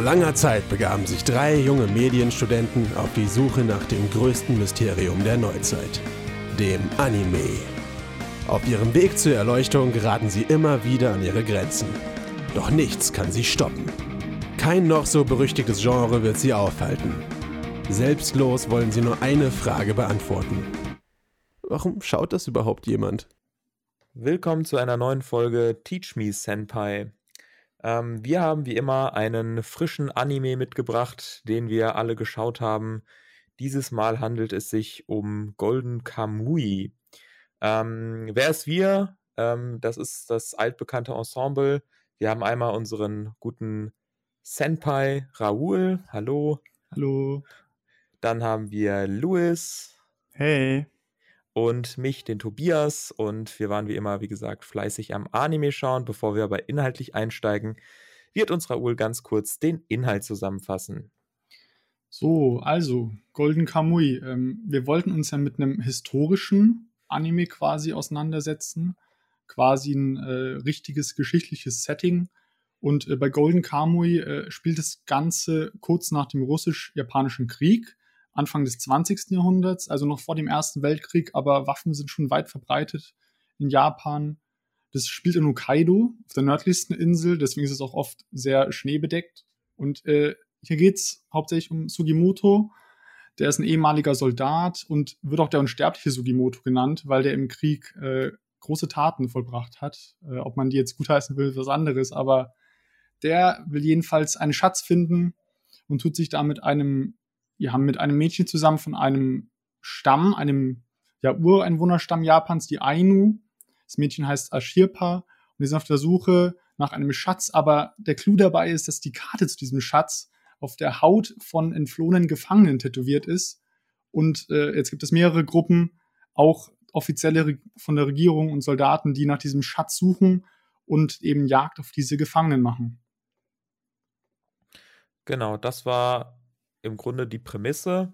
Vor langer Zeit begaben sich drei junge Medienstudenten auf die Suche nach dem größten Mysterium der Neuzeit, dem Anime. Auf ihrem Weg zur Erleuchtung geraten sie immer wieder an ihre Grenzen. Doch nichts kann sie stoppen. Kein noch so berüchtigtes Genre wird sie aufhalten. Selbstlos wollen sie nur eine Frage beantworten. Warum schaut das überhaupt jemand? Willkommen zu einer neuen Folge Teach Me Senpai. Ähm, wir haben wie immer einen frischen Anime mitgebracht, den wir alle geschaut haben. Dieses Mal handelt es sich um Golden Kamui. Ähm, wer ist wir? Ähm, das ist das altbekannte Ensemble. Wir haben einmal unseren guten Senpai Raoul. Hallo. Hallo. Dann haben wir Louis. Hey und mich, den Tobias. Und wir waren wie immer, wie gesagt, fleißig am Anime schauen. Bevor wir aber inhaltlich einsteigen, wird uns Raoul ganz kurz den Inhalt zusammenfassen. So, also, Golden Kamui. Ähm, wir wollten uns ja mit einem historischen Anime quasi auseinandersetzen. Quasi ein äh, richtiges geschichtliches Setting. Und äh, bei Golden Kamui äh, spielt das Ganze kurz nach dem russisch-japanischen Krieg. Anfang des 20. Jahrhunderts, also noch vor dem Ersten Weltkrieg, aber Waffen sind schon weit verbreitet in Japan. Das spielt in Hokkaido, auf der nördlichsten Insel, deswegen ist es auch oft sehr schneebedeckt. Und äh, hier geht es hauptsächlich um Sugimoto. Der ist ein ehemaliger Soldat und wird auch der unsterbliche Sugimoto genannt, weil der im Krieg äh, große Taten vollbracht hat. Äh, ob man die jetzt gutheißen will, ist was anderes, aber der will jedenfalls einen Schatz finden und tut sich da mit einem wir haben mit einem Mädchen zusammen von einem Stamm, einem ja, Ureinwohnerstamm Japans, die Ainu. Das Mädchen heißt Ashirpa und wir sind auf der Suche nach einem Schatz, aber der Clou dabei ist, dass die Karte zu diesem Schatz auf der Haut von entflohenen Gefangenen tätowiert ist. Und äh, jetzt gibt es mehrere Gruppen, auch offizielle von der Regierung und Soldaten, die nach diesem Schatz suchen und eben Jagd auf diese Gefangenen machen. Genau, das war im Grunde die Prämisse.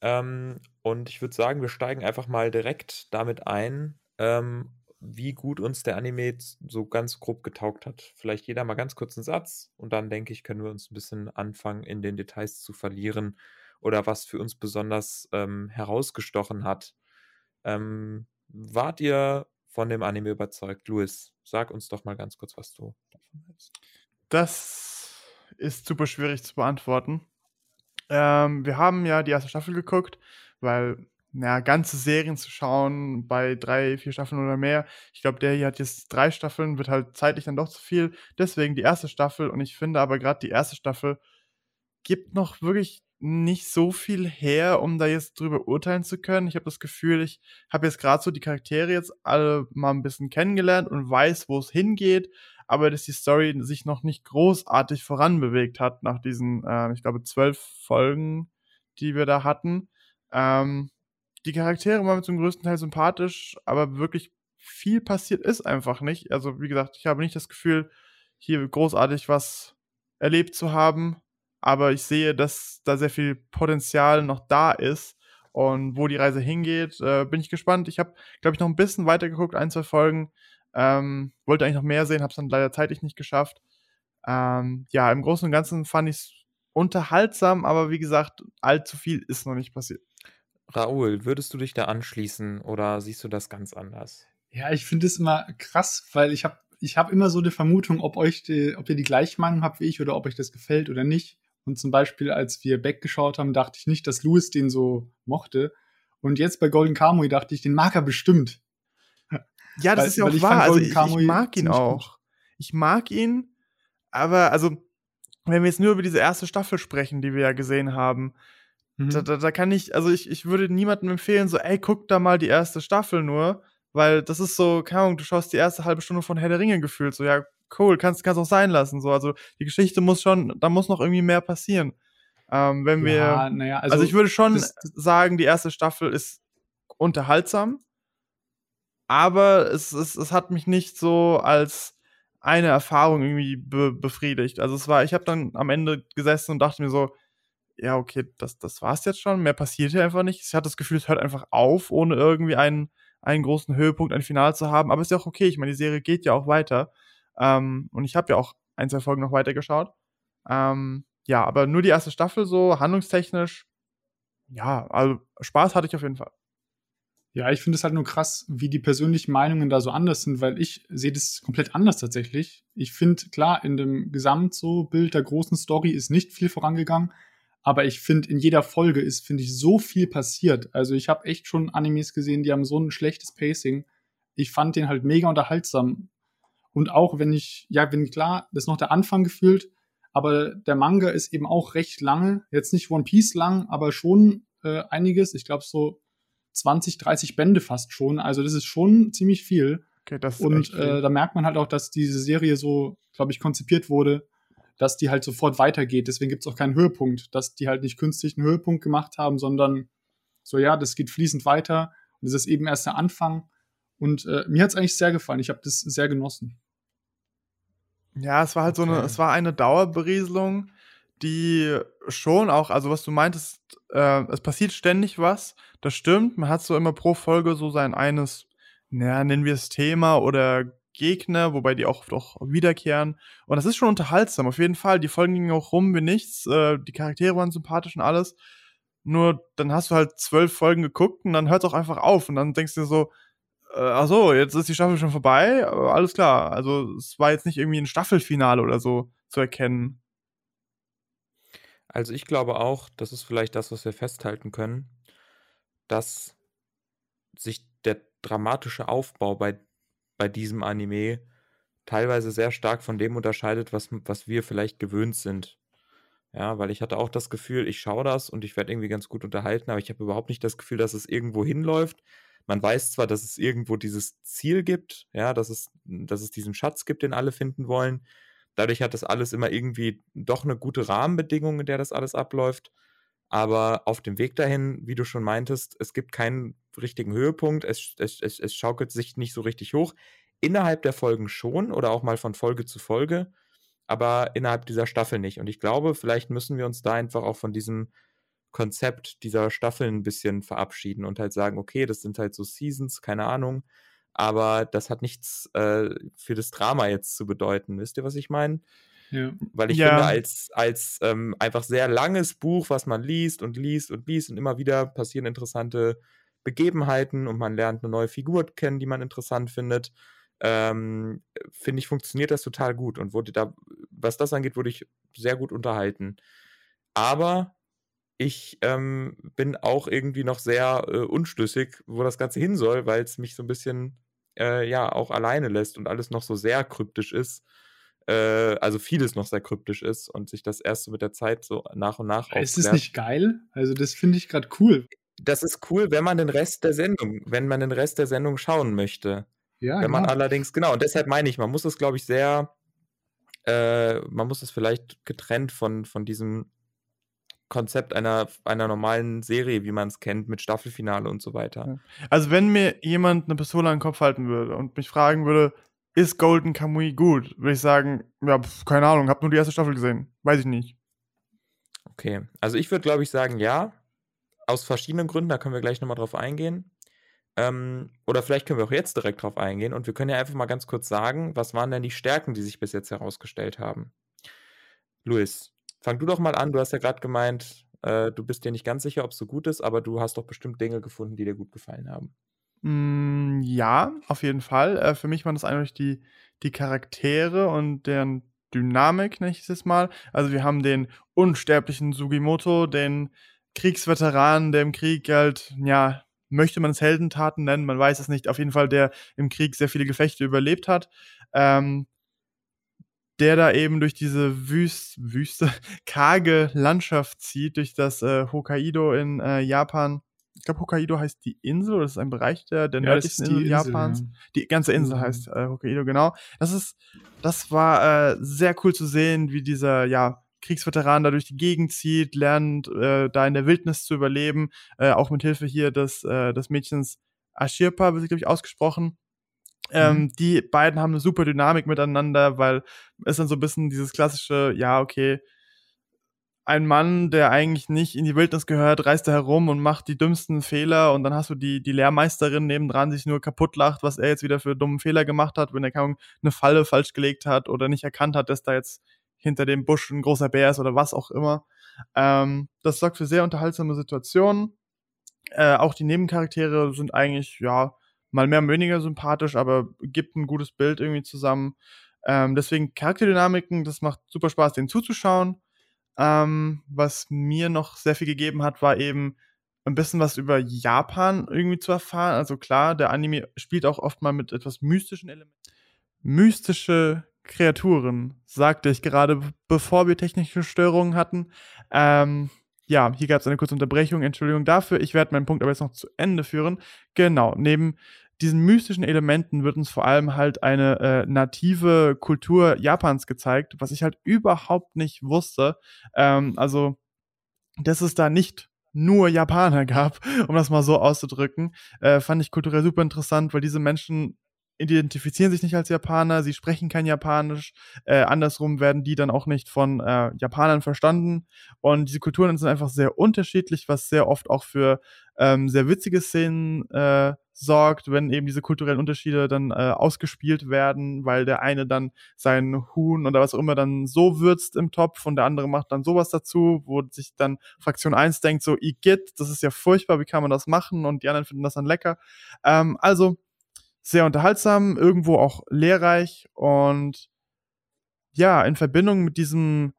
Ähm, und ich würde sagen, wir steigen einfach mal direkt damit ein, ähm, wie gut uns der Anime so ganz grob getaugt hat. Vielleicht jeder mal ganz kurz einen Satz und dann denke ich, können wir uns ein bisschen anfangen, in den Details zu verlieren oder was für uns besonders ähm, herausgestochen hat. Ähm, wart ihr von dem Anime überzeugt? Louis, sag uns doch mal ganz kurz, was du davon hältst. Das ist super schwierig zu beantworten. Ähm, wir haben ja die erste Staffel geguckt, weil, naja, ganze Serien zu schauen bei drei, vier Staffeln oder mehr. Ich glaube, der hier hat jetzt drei Staffeln, wird halt zeitlich dann doch zu viel. Deswegen die erste Staffel und ich finde aber gerade die erste Staffel gibt noch wirklich nicht so viel her, um da jetzt drüber urteilen zu können. Ich habe das Gefühl, ich habe jetzt gerade so die Charaktere jetzt alle mal ein bisschen kennengelernt und weiß, wo es hingeht aber dass die Story sich noch nicht großartig voranbewegt hat nach diesen, äh, ich glaube, zwölf Folgen, die wir da hatten. Ähm, die Charaktere waren zum größten Teil sympathisch, aber wirklich viel passiert ist einfach nicht. Also, wie gesagt, ich habe nicht das Gefühl, hier großartig was erlebt zu haben, aber ich sehe, dass da sehr viel Potenzial noch da ist. Und wo die Reise hingeht, äh, bin ich gespannt. Ich habe, glaube ich, noch ein bisschen weitergeguckt, ein, zwei Folgen. Ähm, wollte eigentlich noch mehr sehen, habe es dann leider zeitlich nicht geschafft. Ähm, ja, im Großen und Ganzen fand ich es unterhaltsam, aber wie gesagt, allzu viel ist noch nicht passiert. Raoul, würdest du dich da anschließen oder siehst du das ganz anders? Ja, ich finde es immer krass, weil ich habe ich hab immer so eine Vermutung, ob euch die, ob ihr die gleiche Meinung habt wie ich oder ob euch das gefällt oder nicht. Und zum Beispiel, als wir Beck geschaut haben, dachte ich nicht, dass Louis den so mochte. Und jetzt bei Golden Kamui dachte ich, den mag er bestimmt. Ja, das weil, ist ja auch wahr. Also ich, ich, mag ihn auch. Ich mag ihn, aber also, wenn wir jetzt nur über diese erste Staffel sprechen, die wir ja gesehen haben, mhm. da, da, da, kann ich, also ich, ich würde niemandem empfehlen, so, ey, guck da mal die erste Staffel nur, weil das ist so, keine Ahnung, du schaust die erste halbe Stunde von Herr der Ringe gefühlt, so, ja, cool, kannst, kannst auch sein lassen, so, also die Geschichte muss schon, da muss noch irgendwie mehr passieren. Ähm, wenn wir, ja, ja, also, also, ich würde schon das, sagen, die erste Staffel ist unterhaltsam, aber es, es, es hat mich nicht so als eine Erfahrung irgendwie be befriedigt. Also es war, ich habe dann am Ende gesessen und dachte mir so, ja, okay, das, das war's jetzt schon. Mehr passiert hier einfach nicht. Ich hatte das Gefühl, es hört einfach auf, ohne irgendwie einen, einen großen Höhepunkt, ein Final zu haben. Aber ist ja auch okay. Ich meine, die Serie geht ja auch weiter. Ähm, und ich habe ja auch ein, zwei Folgen noch weitergeschaut. Ähm, ja, aber nur die erste Staffel so, handlungstechnisch, ja, also Spaß hatte ich auf jeden Fall. Ja, ich finde es halt nur krass, wie die persönlichen Meinungen da so anders sind, weil ich sehe das komplett anders tatsächlich. Ich finde, klar, in dem Gesamt so Bild der großen Story ist nicht viel vorangegangen, aber ich finde, in jeder Folge ist, finde ich, so viel passiert. Also ich habe echt schon Animes gesehen, die haben so ein schlechtes Pacing. Ich fand den halt mega unterhaltsam. Und auch wenn ich, ja, wenn klar, das ist noch der Anfang gefühlt, aber der Manga ist eben auch recht lange. Jetzt nicht One Piece lang, aber schon äh, einiges. Ich glaube so 20, 30 Bände fast schon. Also das ist schon ziemlich viel. Okay, das ist Und äh, da merkt man halt auch, dass diese Serie so, glaube ich, konzipiert wurde, dass die halt sofort weitergeht. Deswegen gibt es auch keinen Höhepunkt, dass die halt nicht künstlich einen Höhepunkt gemacht haben, sondern so, ja, das geht fließend weiter. Und das ist eben erst der Anfang. Und äh, mir hat es eigentlich sehr gefallen. Ich habe das sehr genossen. Ja, es war halt okay. so eine, es war eine Dauerberieselung, die schon auch, also was du meintest, äh, es passiert ständig was, das stimmt. Man hat so immer pro Folge so sein eines, naja, nennen wir es Thema oder Gegner, wobei die auch oft auch wiederkehren. Und das ist schon unterhaltsam, auf jeden Fall. Die Folgen gingen auch rum wie nichts, äh, die Charaktere waren sympathisch und alles. Nur dann hast du halt zwölf Folgen geguckt und dann hört es auch einfach auf und dann denkst du dir so, äh, ach so, jetzt ist die Staffel schon vorbei, alles klar. Also es war jetzt nicht irgendwie ein Staffelfinale oder so zu erkennen. Also ich glaube auch, das ist vielleicht das, was wir festhalten können, dass sich der dramatische Aufbau bei, bei diesem Anime teilweise sehr stark von dem unterscheidet, was, was wir vielleicht gewöhnt sind. Ja, weil ich hatte auch das Gefühl, ich schaue das und ich werde irgendwie ganz gut unterhalten, aber ich habe überhaupt nicht das Gefühl, dass es irgendwo hinläuft. Man weiß zwar, dass es irgendwo dieses Ziel gibt, ja, dass es, dass es diesen Schatz gibt, den alle finden wollen, Dadurch hat das alles immer irgendwie doch eine gute Rahmenbedingung, in der das alles abläuft. Aber auf dem Weg dahin, wie du schon meintest, es gibt keinen richtigen Höhepunkt. Es, es, es, es schaukelt sich nicht so richtig hoch. Innerhalb der Folgen schon oder auch mal von Folge zu Folge, aber innerhalb dieser Staffel nicht. Und ich glaube, vielleicht müssen wir uns da einfach auch von diesem Konzept dieser Staffeln ein bisschen verabschieden und halt sagen, okay, das sind halt so Seasons, keine Ahnung aber das hat nichts äh, für das Drama jetzt zu bedeuten. Wisst ihr, was ich meine? Ja. Weil ich ja. finde, als, als ähm, einfach sehr langes Buch, was man liest und liest und liest und immer wieder passieren interessante Begebenheiten und man lernt eine neue Figur kennen, die man interessant findet, ähm, finde ich, funktioniert das total gut und wurde da, was das angeht, wurde ich sehr gut unterhalten. Aber ich ähm, bin auch irgendwie noch sehr äh, unschlüssig, wo das Ganze hin soll, weil es mich so ein bisschen äh, ja auch alleine lässt und alles noch so sehr kryptisch ist. Äh, also vieles noch sehr kryptisch ist und sich das erst so mit der Zeit so nach und nach. Ist es nicht geil? Also das finde ich gerade cool. Das ist cool, wenn man den Rest der Sendung, wenn man den Rest der Sendung schauen möchte. Ja, wenn genau. man allerdings, genau, und deshalb meine ich, man muss es, glaube ich, sehr, äh, man muss es vielleicht getrennt von, von diesem Konzept einer, einer normalen Serie, wie man es kennt, mit Staffelfinale und so weiter. Also wenn mir jemand eine Pistole an den Kopf halten würde und mich fragen würde, ist Golden Kamui gut, würde ich sagen, ja, pf, keine Ahnung, hab nur die erste Staffel gesehen. Weiß ich nicht. Okay, also ich würde, glaube ich, sagen, ja. Aus verschiedenen Gründen, da können wir gleich nochmal drauf eingehen. Ähm, oder vielleicht können wir auch jetzt direkt drauf eingehen und wir können ja einfach mal ganz kurz sagen, was waren denn die Stärken, die sich bis jetzt herausgestellt haben? Luis, Fang du doch mal an. Du hast ja gerade gemeint, äh, du bist dir nicht ganz sicher, ob es so gut ist, aber du hast doch bestimmt Dinge gefunden, die dir gut gefallen haben. Mm, ja, auf jeden Fall. Äh, für mich waren das eigentlich die, die Charaktere und deren Dynamik, nenne ich es mal. Also wir haben den unsterblichen Sugimoto, den Kriegsveteran, der im Krieg halt, ja, möchte man es Heldentaten nennen, man weiß es nicht. Auf jeden Fall, der im Krieg sehr viele Gefechte überlebt hat. Ähm, der da eben durch diese Wüst, Wüste, karge Landschaft zieht, durch das äh, Hokkaido in äh, Japan. Ich glaube, Hokkaido heißt die Insel, oder das ist ein Bereich der, der ja, nördlichsten Insel, Insel, Japans. Ja. Die ganze Insel heißt äh, Hokkaido, genau. Das ist, das war äh, sehr cool zu sehen, wie dieser, ja, Kriegsveteran da durch die Gegend zieht, lernt, äh, da in der Wildnis zu überleben, äh, auch mit Hilfe hier des, des Mädchens Ashirpa, wird sie, glaube ich, ausgesprochen. Ähm, mhm. Die beiden haben eine super Dynamik miteinander, weil es dann so ein bisschen dieses klassische, ja, okay, ein Mann, der eigentlich nicht in die Wildnis gehört, reist da herum und macht die dümmsten Fehler und dann hast du die, die Lehrmeisterin nebendran, die sich nur kaputt lacht, was er jetzt wieder für dummen Fehler gemacht hat, wenn er kaum eine Falle falsch gelegt hat oder nicht erkannt hat, dass da jetzt hinter dem Busch ein großer Bär ist oder was auch immer. Ähm, das sorgt für sehr unterhaltsame Situationen. Äh, auch die Nebencharaktere sind eigentlich, ja, mal mehr, weniger sympathisch, aber gibt ein gutes Bild irgendwie zusammen. Ähm, deswegen Charakterdynamiken, das macht super Spaß, denen zuzuschauen. Ähm, was mir noch sehr viel gegeben hat, war eben ein bisschen was über Japan irgendwie zu erfahren. Also klar, der Anime spielt auch oft mal mit etwas mystischen Elementen. Mystische Kreaturen, sagte ich gerade, bevor wir technische Störungen hatten. Ähm, ja, hier gab es eine kurze Unterbrechung. Entschuldigung dafür. Ich werde meinen Punkt aber jetzt noch zu Ende führen. Genau, neben diesen mystischen Elementen wird uns vor allem halt eine äh, native Kultur Japans gezeigt, was ich halt überhaupt nicht wusste. Ähm, also, dass es da nicht nur Japaner gab, um das mal so auszudrücken, äh, fand ich kulturell super interessant, weil diese Menschen identifizieren sich nicht als Japaner, sie sprechen kein Japanisch. Äh, andersrum werden die dann auch nicht von äh, Japanern verstanden. Und diese Kulturen sind einfach sehr unterschiedlich, was sehr oft auch für ähm, sehr witzige Szenen äh, sorgt, wenn eben diese kulturellen Unterschiede dann äh, ausgespielt werden, weil der eine dann seinen Huhn oder was auch immer dann so würzt im Topf und der andere macht dann sowas dazu, wo sich dann Fraktion 1 denkt so, Igitt, das ist ja furchtbar, wie kann man das machen? Und die anderen finden das dann lecker. Ähm, also sehr unterhaltsam, irgendwo auch lehrreich und ja, in Verbindung mit diesem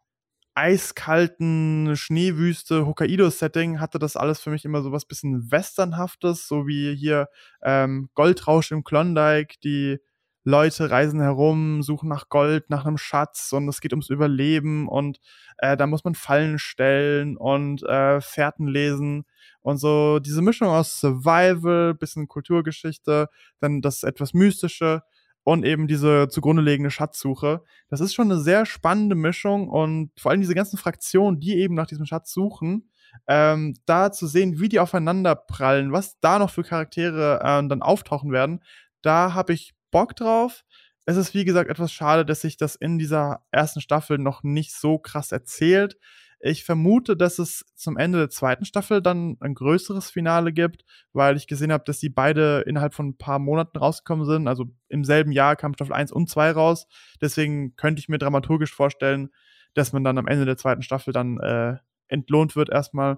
eiskalten Schneewüste Hokkaido-Setting hatte das alles für mich immer so was bisschen Westernhaftes, so wie hier ähm, Goldrausch im Klondike, die Leute reisen herum, suchen nach Gold, nach einem Schatz und es geht ums Überleben und äh, da muss man Fallen stellen und äh, Fährten lesen und so diese Mischung aus Survival, bisschen Kulturgeschichte, dann das etwas Mystische und eben diese zugrunde liegende Schatzsuche. Das ist schon eine sehr spannende Mischung und vor allem diese ganzen Fraktionen, die eben nach diesem Schatz suchen, ähm, da zu sehen, wie die aufeinander prallen, was da noch für Charaktere äh, dann auftauchen werden, da habe ich Bock drauf. Es ist, wie gesagt, etwas schade, dass sich das in dieser ersten Staffel noch nicht so krass erzählt. Ich vermute, dass es zum Ende der zweiten Staffel dann ein größeres Finale gibt, weil ich gesehen habe, dass die beide innerhalb von ein paar Monaten rausgekommen sind. Also im selben Jahr kam Staffel 1 und 2 raus. Deswegen könnte ich mir dramaturgisch vorstellen, dass man dann am Ende der zweiten Staffel dann äh, entlohnt wird erstmal.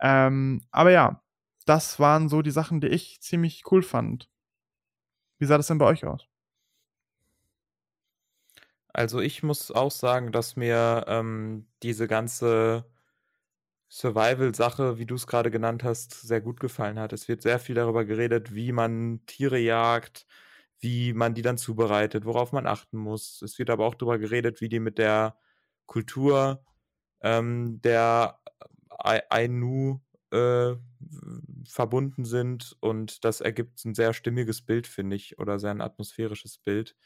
Ähm, aber ja, das waren so die Sachen, die ich ziemlich cool fand. Wie sah das denn bei euch aus? Also ich muss auch sagen, dass mir ähm, diese ganze Survival-Sache, wie du es gerade genannt hast, sehr gut gefallen hat. Es wird sehr viel darüber geredet, wie man Tiere jagt, wie man die dann zubereitet, worauf man achten muss. Es wird aber auch darüber geredet, wie die mit der Kultur ähm, der Ainu äh, verbunden sind und das ergibt ein sehr stimmiges Bild, finde ich, oder sehr ein atmosphärisches Bild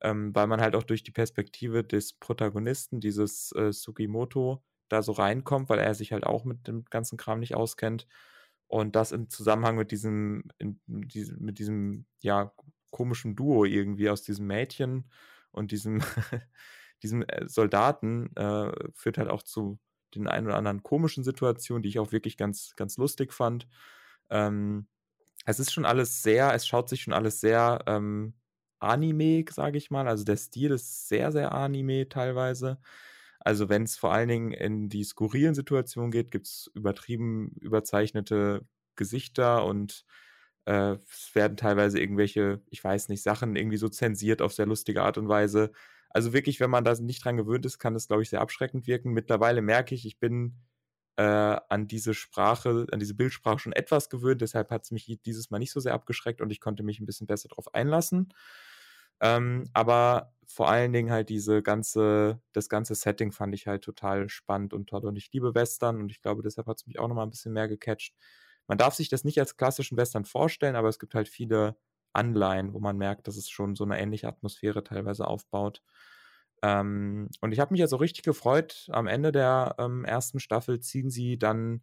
ähm, weil man halt auch durch die Perspektive des Protagonisten, dieses äh, Sugimoto, da so reinkommt, weil er sich halt auch mit dem ganzen Kram nicht auskennt. Und das im Zusammenhang mit diesem, in, mit diesem, ja, komischen Duo irgendwie aus diesem Mädchen und diesem, diesem äh, Soldaten äh, führt halt auch zu den ein oder anderen komischen Situationen, die ich auch wirklich ganz, ganz lustig fand. Ähm, es ist schon alles sehr, es schaut sich schon alles sehr ähm, Anime, sage ich mal. Also der Stil ist sehr, sehr Anime teilweise. Also wenn es vor allen Dingen in die skurrilen Situationen geht, gibt es übertrieben überzeichnete Gesichter und äh, es werden teilweise irgendwelche, ich weiß nicht, Sachen irgendwie so zensiert auf sehr lustige Art und Weise. Also wirklich, wenn man da nicht dran gewöhnt ist, kann das, glaube ich, sehr abschreckend wirken. Mittlerweile merke ich, ich bin äh, an diese Sprache, an diese Bildsprache schon etwas gewöhnt. Deshalb hat es mich dieses Mal nicht so sehr abgeschreckt und ich konnte mich ein bisschen besser darauf einlassen. Ähm, aber vor allen Dingen halt diese ganze, das ganze Setting fand ich halt total spannend und toll. Und ich liebe Western und ich glaube, deshalb hat es mich auch nochmal ein bisschen mehr gecatcht. Man darf sich das nicht als klassischen Western vorstellen, aber es gibt halt viele Anleihen, wo man merkt, dass es schon so eine ähnliche Atmosphäre teilweise aufbaut. Ähm, und ich habe mich ja so richtig gefreut. Am Ende der ähm, ersten Staffel ziehen sie dann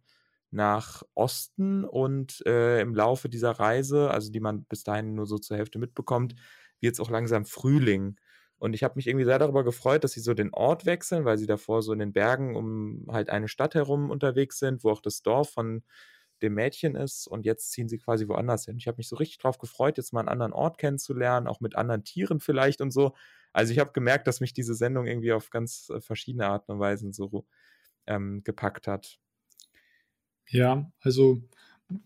nach Osten und äh, im Laufe dieser Reise, also die man bis dahin nur so zur Hälfte mitbekommt, wird es auch langsam Frühling. Und ich habe mich irgendwie sehr darüber gefreut, dass sie so den Ort wechseln, weil sie davor so in den Bergen um halt eine Stadt herum unterwegs sind, wo auch das Dorf von dem Mädchen ist und jetzt ziehen sie quasi woanders hin. Ich habe mich so richtig drauf gefreut, jetzt mal einen anderen Ort kennenzulernen, auch mit anderen Tieren vielleicht und so. Also ich habe gemerkt, dass mich diese Sendung irgendwie auf ganz äh, verschiedene Arten und Weisen so ähm, gepackt hat. Ja, also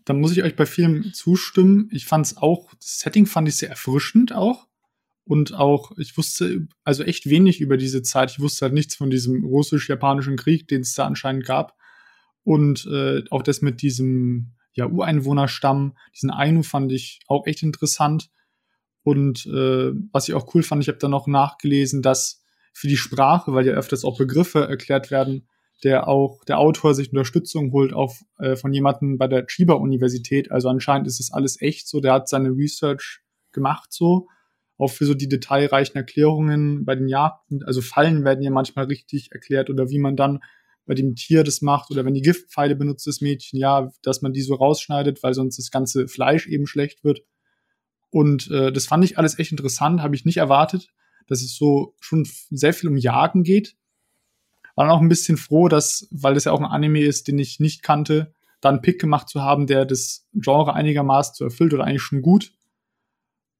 da muss ich euch bei vielem zustimmen. Ich fand es auch, das Setting fand ich sehr erfrischend auch. Und auch, ich wusste also echt wenig über diese Zeit. Ich wusste halt nichts von diesem russisch-japanischen Krieg, den es da anscheinend gab. Und äh, auch das mit diesem ja, Ureinwohnerstamm, diesen Ainu fand ich auch echt interessant. Und äh, was ich auch cool fand, ich habe dann noch nachgelesen, dass für die Sprache, weil ja öfters auch Begriffe erklärt werden, der auch der Autor sich Unterstützung holt auf, äh, von jemandem bei der Chiba Universität. Also anscheinend ist das alles echt so. Der hat seine Research gemacht so. Auch für so die detailreichen Erklärungen bei den Jagden. Also Fallen werden ja manchmal richtig erklärt oder wie man dann bei dem Tier das macht oder wenn die Giftpfeile benutzt, das Mädchen, ja, dass man die so rausschneidet, weil sonst das ganze Fleisch eben schlecht wird. Und äh, das fand ich alles echt interessant, habe ich nicht erwartet, dass es so schon sehr viel um Jagen geht war dann auch ein bisschen froh, dass, weil das ja auch ein Anime ist, den ich nicht kannte, da einen Pick gemacht zu haben, der das Genre einigermaßen so erfüllt oder eigentlich schon gut.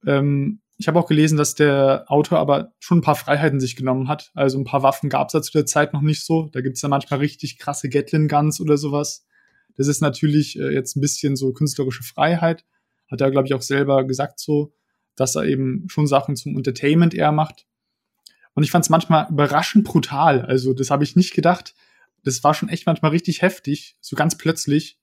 Ähm, ich habe auch gelesen, dass der Autor aber schon ein paar Freiheiten sich genommen hat. Also ein paar Waffen gab es ja zu der Zeit noch nicht so. Da gibt es ja manchmal richtig krasse Gatlin-Guns oder sowas. Das ist natürlich äh, jetzt ein bisschen so künstlerische Freiheit. Hat er, glaube ich, auch selber gesagt so, dass er eben schon Sachen zum Entertainment eher macht. Und ich fand es manchmal überraschend brutal. Also das habe ich nicht gedacht. Das war schon echt manchmal richtig heftig, so ganz plötzlich,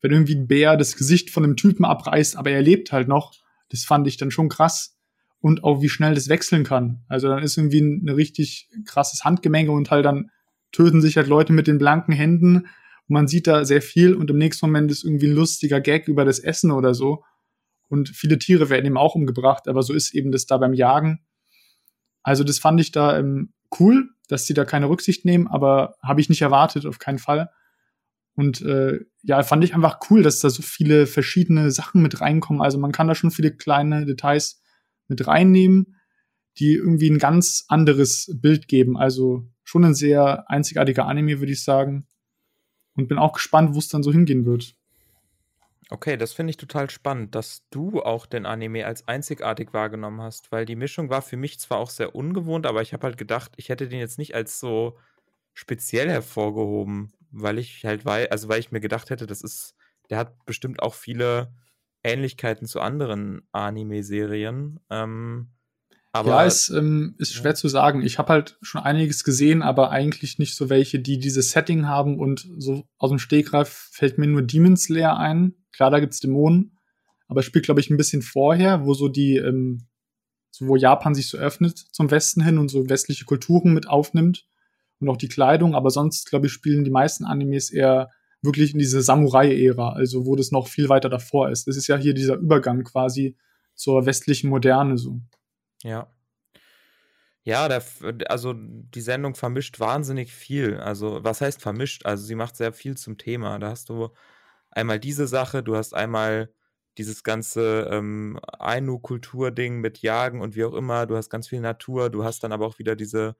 wenn irgendwie ein Bär das Gesicht von einem Typen abreißt, aber er lebt halt noch. Das fand ich dann schon krass. Und auch wie schnell das wechseln kann. Also dann ist irgendwie ein, richtig krasses Handgemenge und halt dann töten sich halt Leute mit den blanken Händen. Und man sieht da sehr viel und im nächsten Moment ist irgendwie ein lustiger Gag über das Essen oder so. Und viele Tiere werden eben auch umgebracht, aber so ist eben das da beim Jagen. Also das fand ich da ähm, cool, dass sie da keine Rücksicht nehmen, aber habe ich nicht erwartet, auf keinen Fall. Und äh, ja, fand ich einfach cool, dass da so viele verschiedene Sachen mit reinkommen. Also man kann da schon viele kleine Details mit reinnehmen, die irgendwie ein ganz anderes Bild geben. Also schon ein sehr einzigartiger Anime, würde ich sagen. Und bin auch gespannt, wo es dann so hingehen wird. Okay, das finde ich total spannend, dass du auch den Anime als einzigartig wahrgenommen hast, weil die Mischung war für mich zwar auch sehr ungewohnt, aber ich habe halt gedacht, ich hätte den jetzt nicht als so speziell hervorgehoben, weil ich halt weiß, also weil ich mir gedacht hätte, das ist, der hat bestimmt auch viele Ähnlichkeiten zu anderen Anime-Serien. Ähm, aber ja, es ähm, ist schwer ja. zu sagen. Ich habe halt schon einiges gesehen, aber eigentlich nicht so welche, die dieses Setting haben und so aus dem Stegreif fällt mir nur Demon Slayer ein. Klar, da gibt's Dämonen, aber es spielt, glaube ich, ein bisschen vorher, wo so die, ähm, so wo Japan sich so öffnet zum Westen hin und so westliche Kulturen mit aufnimmt und auch die Kleidung. Aber sonst, glaube ich, spielen die meisten Animes eher wirklich in diese Samurai-Ära, also wo das noch viel weiter davor ist. Das ist ja hier dieser Übergang quasi zur westlichen Moderne so. Ja. Ja, der, also die Sendung vermischt wahnsinnig viel. Also, was heißt vermischt? Also, sie macht sehr viel zum Thema. Da hast du einmal diese Sache, du hast einmal dieses ganze ähm, Ainu-Kultur-Ding mit Jagen und wie auch immer. Du hast ganz viel Natur. Du hast dann aber auch wieder diese,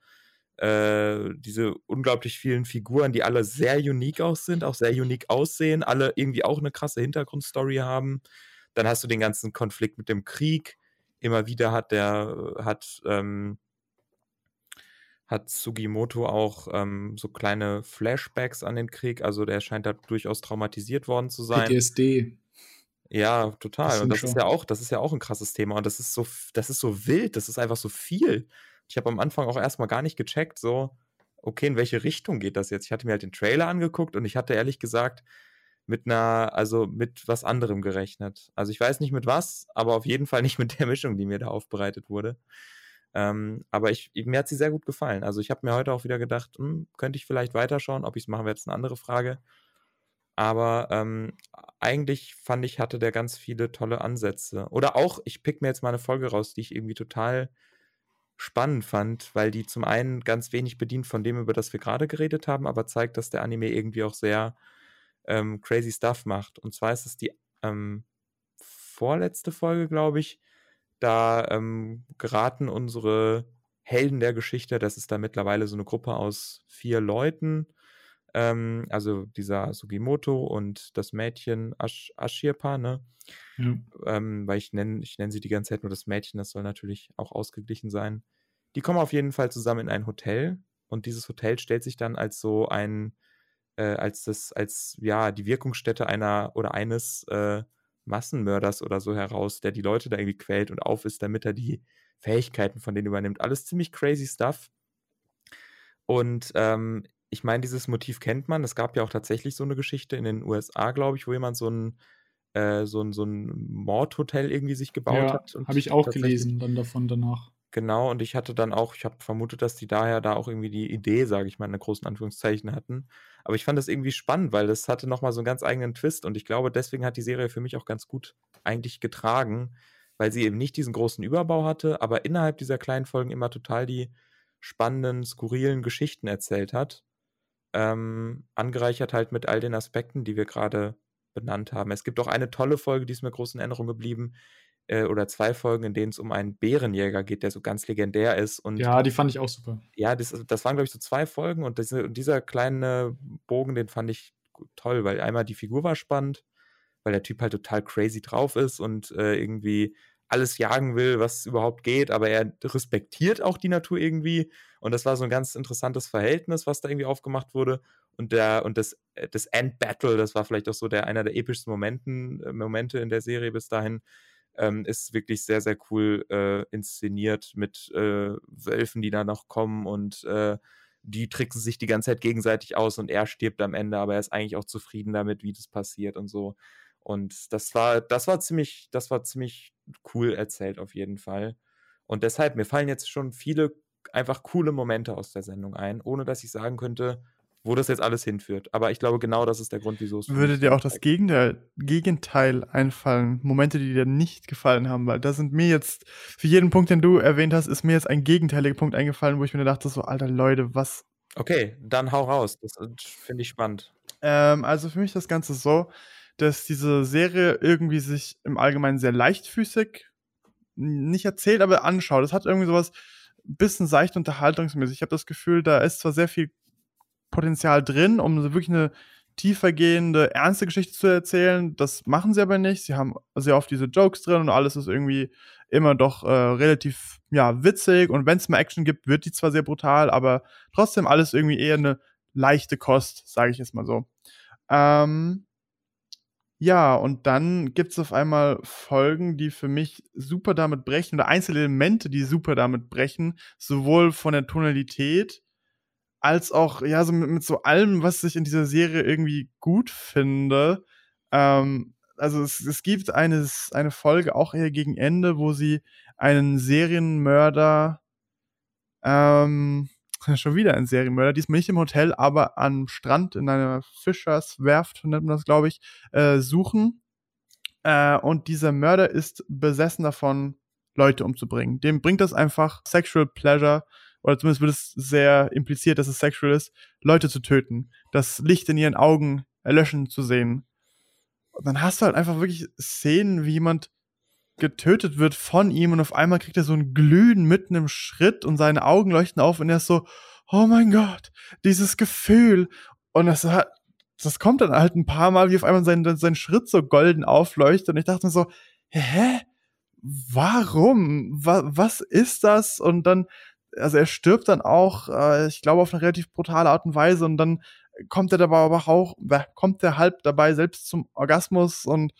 äh, diese unglaublich vielen Figuren, die alle sehr unique aus sind, auch sehr unique aussehen, alle irgendwie auch eine krasse Hintergrundstory haben. Dann hast du den ganzen Konflikt mit dem Krieg immer wieder hat der, hat, ähm, hat Sugimoto auch ähm, so kleine Flashbacks an den Krieg. Also der scheint da durchaus traumatisiert worden zu sein. PTSD. Ja, total. Das und das schon. ist ja auch, das ist ja auch ein krasses Thema. Und das ist so, das ist so wild, das ist einfach so viel. Ich habe am Anfang auch erstmal gar nicht gecheckt, so, okay, in welche Richtung geht das jetzt? Ich hatte mir halt den Trailer angeguckt und ich hatte ehrlich gesagt mit einer, also mit was anderem gerechnet. Also ich weiß nicht mit was, aber auf jeden Fall nicht mit der Mischung, die mir da aufbereitet wurde. Ähm, aber ich, mir hat sie sehr gut gefallen. Also ich habe mir heute auch wieder gedacht, hm, könnte ich vielleicht weiterschauen. Ob ich es machen werde, ist eine andere Frage. Aber ähm, eigentlich fand ich, hatte der ganz viele tolle Ansätze. Oder auch, ich pick mir jetzt mal eine Folge raus, die ich irgendwie total spannend fand, weil die zum einen ganz wenig bedient von dem, über das wir gerade geredet haben, aber zeigt, dass der Anime irgendwie auch sehr ähm, crazy Stuff macht. Und zwar ist es die ähm, vorletzte Folge, glaube ich. Da ähm, geraten unsere Helden der Geschichte, das ist da mittlerweile so eine Gruppe aus vier Leuten, Ähm, also dieser Sugimoto und das Mädchen Ash Ashirpa, ne? Ja. Ähm, weil ich nenne ich nenn sie die ganze Zeit nur das Mädchen, das soll natürlich auch ausgeglichen sein. Die kommen auf jeden Fall zusammen in ein Hotel und dieses Hotel stellt sich dann als so ein, äh, als das, als ja, die Wirkungsstätte einer oder eines äh, Massenmörders oder so heraus, der die Leute da irgendwie quält und auf ist, damit er die Fähigkeiten von denen übernimmt. Alles ziemlich crazy Stuff. Und ähm, ich meine, dieses Motiv kennt man. Es gab ja auch tatsächlich so eine Geschichte in den USA, glaube ich, wo jemand so ein, äh, so ein, so ein Mordhotel irgendwie sich gebaut Ja, hat. habe ich auch gelesen dann davon danach. Genau, und ich hatte dann auch, ich habe vermutet, dass die daher da auch irgendwie die Idee, sage ich mal, in großen Anführungszeichen hatten. Aber ich fand das irgendwie spannend, weil das hatte nochmal so einen ganz eigenen Twist und ich glaube, deswegen hat die Serie für mich auch ganz gut eigentlich getragen, weil sie eben nicht diesen großen Überbau hatte, aber innerhalb dieser kleinen Folgen immer total die spannenden, skurrilen Geschichten erzählt hat. Ähm, angereichert halt mit all den Aspekten, die wir gerade benannt haben. Es gibt auch eine tolle Folge, die ist mir groß in Erinnerung geblieben, äh, oder zwei Folgen, in denen es um einen Bärenjäger geht, der so ganz legendär ist. Und Ja, die fand ich auch super. ja, das, das waren, glaube ich, so zwei Folgen und, diese, und dieser kleine Bogen, den fand ich toll, weil einmal die Figur war spannend, weil der Typ halt total crazy drauf ist und äh, irgendwie alles jagen will, was überhaupt geht, aber er respektiert auch die Natur irgendwie. Und das war so ein ganz interessantes Verhältnis, was da irgendwie aufgemacht wurde. Und der, und das, äh, das End-Battle, das war vielleicht auch so der einer der epischsten Momenten, äh, Momente in der Serie bis dahin, ähm, ist wirklich sehr, sehr cool äh, inszeniert mit äh, Wölfen, die da noch kommen und äh, die tricksen sich die ganze Zeit gegenseitig aus und er stirbt am Ende, aber er ist eigentlich auch zufrieden damit, wie das passiert und so. Und das war, das war ziemlich, das war ziemlich cool erzählt auf jeden Fall. Und deshalb, mir fallen jetzt schon viele einfach coole Momente aus der Sendung ein, ohne dass ich sagen könnte, wo das jetzt alles hinführt. Aber ich glaube, genau das ist der Grund, wieso es. Würde dir auch das. Gegenteil, Gegenteil einfallen? Momente, die dir nicht gefallen haben? Weil da sind mir jetzt, für jeden Punkt, den du erwähnt hast, ist mir jetzt ein gegenteiliger Punkt eingefallen, wo ich mir dachte, so, alter Leute, was? Okay, dann hau raus. Das äh, finde ich spannend. Ähm, also für mich das Ganze so, dass diese Serie irgendwie sich im Allgemeinen sehr leichtfüßig nicht erzählt, aber anschaut. Es hat irgendwie sowas bisschen seicht unterhaltungsmäßig. Ich habe das Gefühl, da ist zwar sehr viel Potenzial drin, um wirklich eine tiefergehende, ernste Geschichte zu erzählen. Das machen sie aber nicht. Sie haben sehr oft diese Jokes drin und alles ist irgendwie immer doch äh, relativ ja, witzig. Und wenn es mal Action gibt, wird die zwar sehr brutal, aber trotzdem alles irgendwie eher eine leichte Kost, sage ich jetzt mal so. Ähm, ja, und dann gibt es auf einmal Folgen, die für mich super damit brechen, oder einzelne Elemente, die super damit brechen, sowohl von der Tonalität als auch, ja, so mit, mit so allem, was ich in dieser Serie irgendwie gut finde. Ähm, also es, es gibt eines, eine Folge auch eher gegen Ende, wo sie einen Serienmörder, ähm, schon wieder ein Serienmörder, diesmal nicht im Hotel, aber am Strand in einer Fischerswerft, nennt man das, glaube ich, äh, suchen. Äh, und dieser Mörder ist besessen davon, Leute umzubringen. Dem bringt das einfach Sexual Pleasure, oder zumindest wird es sehr impliziert, dass es sexual ist, Leute zu töten, das Licht in ihren Augen erlöschen zu sehen. Und dann hast du halt einfach wirklich Szenen, wie jemand getötet wird von ihm und auf einmal kriegt er so ein Glühen mitten im Schritt und seine Augen leuchten auf und er ist so, oh mein Gott, dieses Gefühl. Und das hat, das kommt dann halt ein paar Mal, wie auf einmal sein, sein Schritt so golden aufleuchtet und ich dachte mir so, hä? Warum? Wa was ist das? Und dann, also er stirbt dann auch, äh, ich glaube, auf eine relativ brutale Art und Weise und dann kommt er dabei aber auch, kommt er halb dabei selbst zum Orgasmus und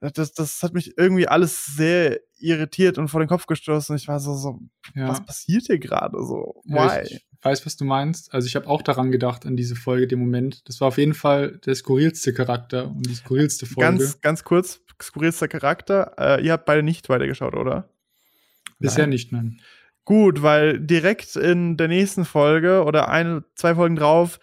das, das hat mich irgendwie alles sehr irritiert und vor den Kopf gestoßen. Ich war so, so Ja. was passiert hier gerade so? Why? ich, ich weiß, was du meinst. Also ich habe auch daran gedacht, an diese Folge, den Moment. Das war auf jeden Fall der skurrilste Charakter und die skurrilste Folge. Ganz, ganz kurz, skurrilster Charakter. Äh, ihr habt beide nicht weitergeschaut, oder? Bisher Nein. nicht, nein. Gut, weil direkt in der nächsten Folge oder eine, zwei Folgen drauf,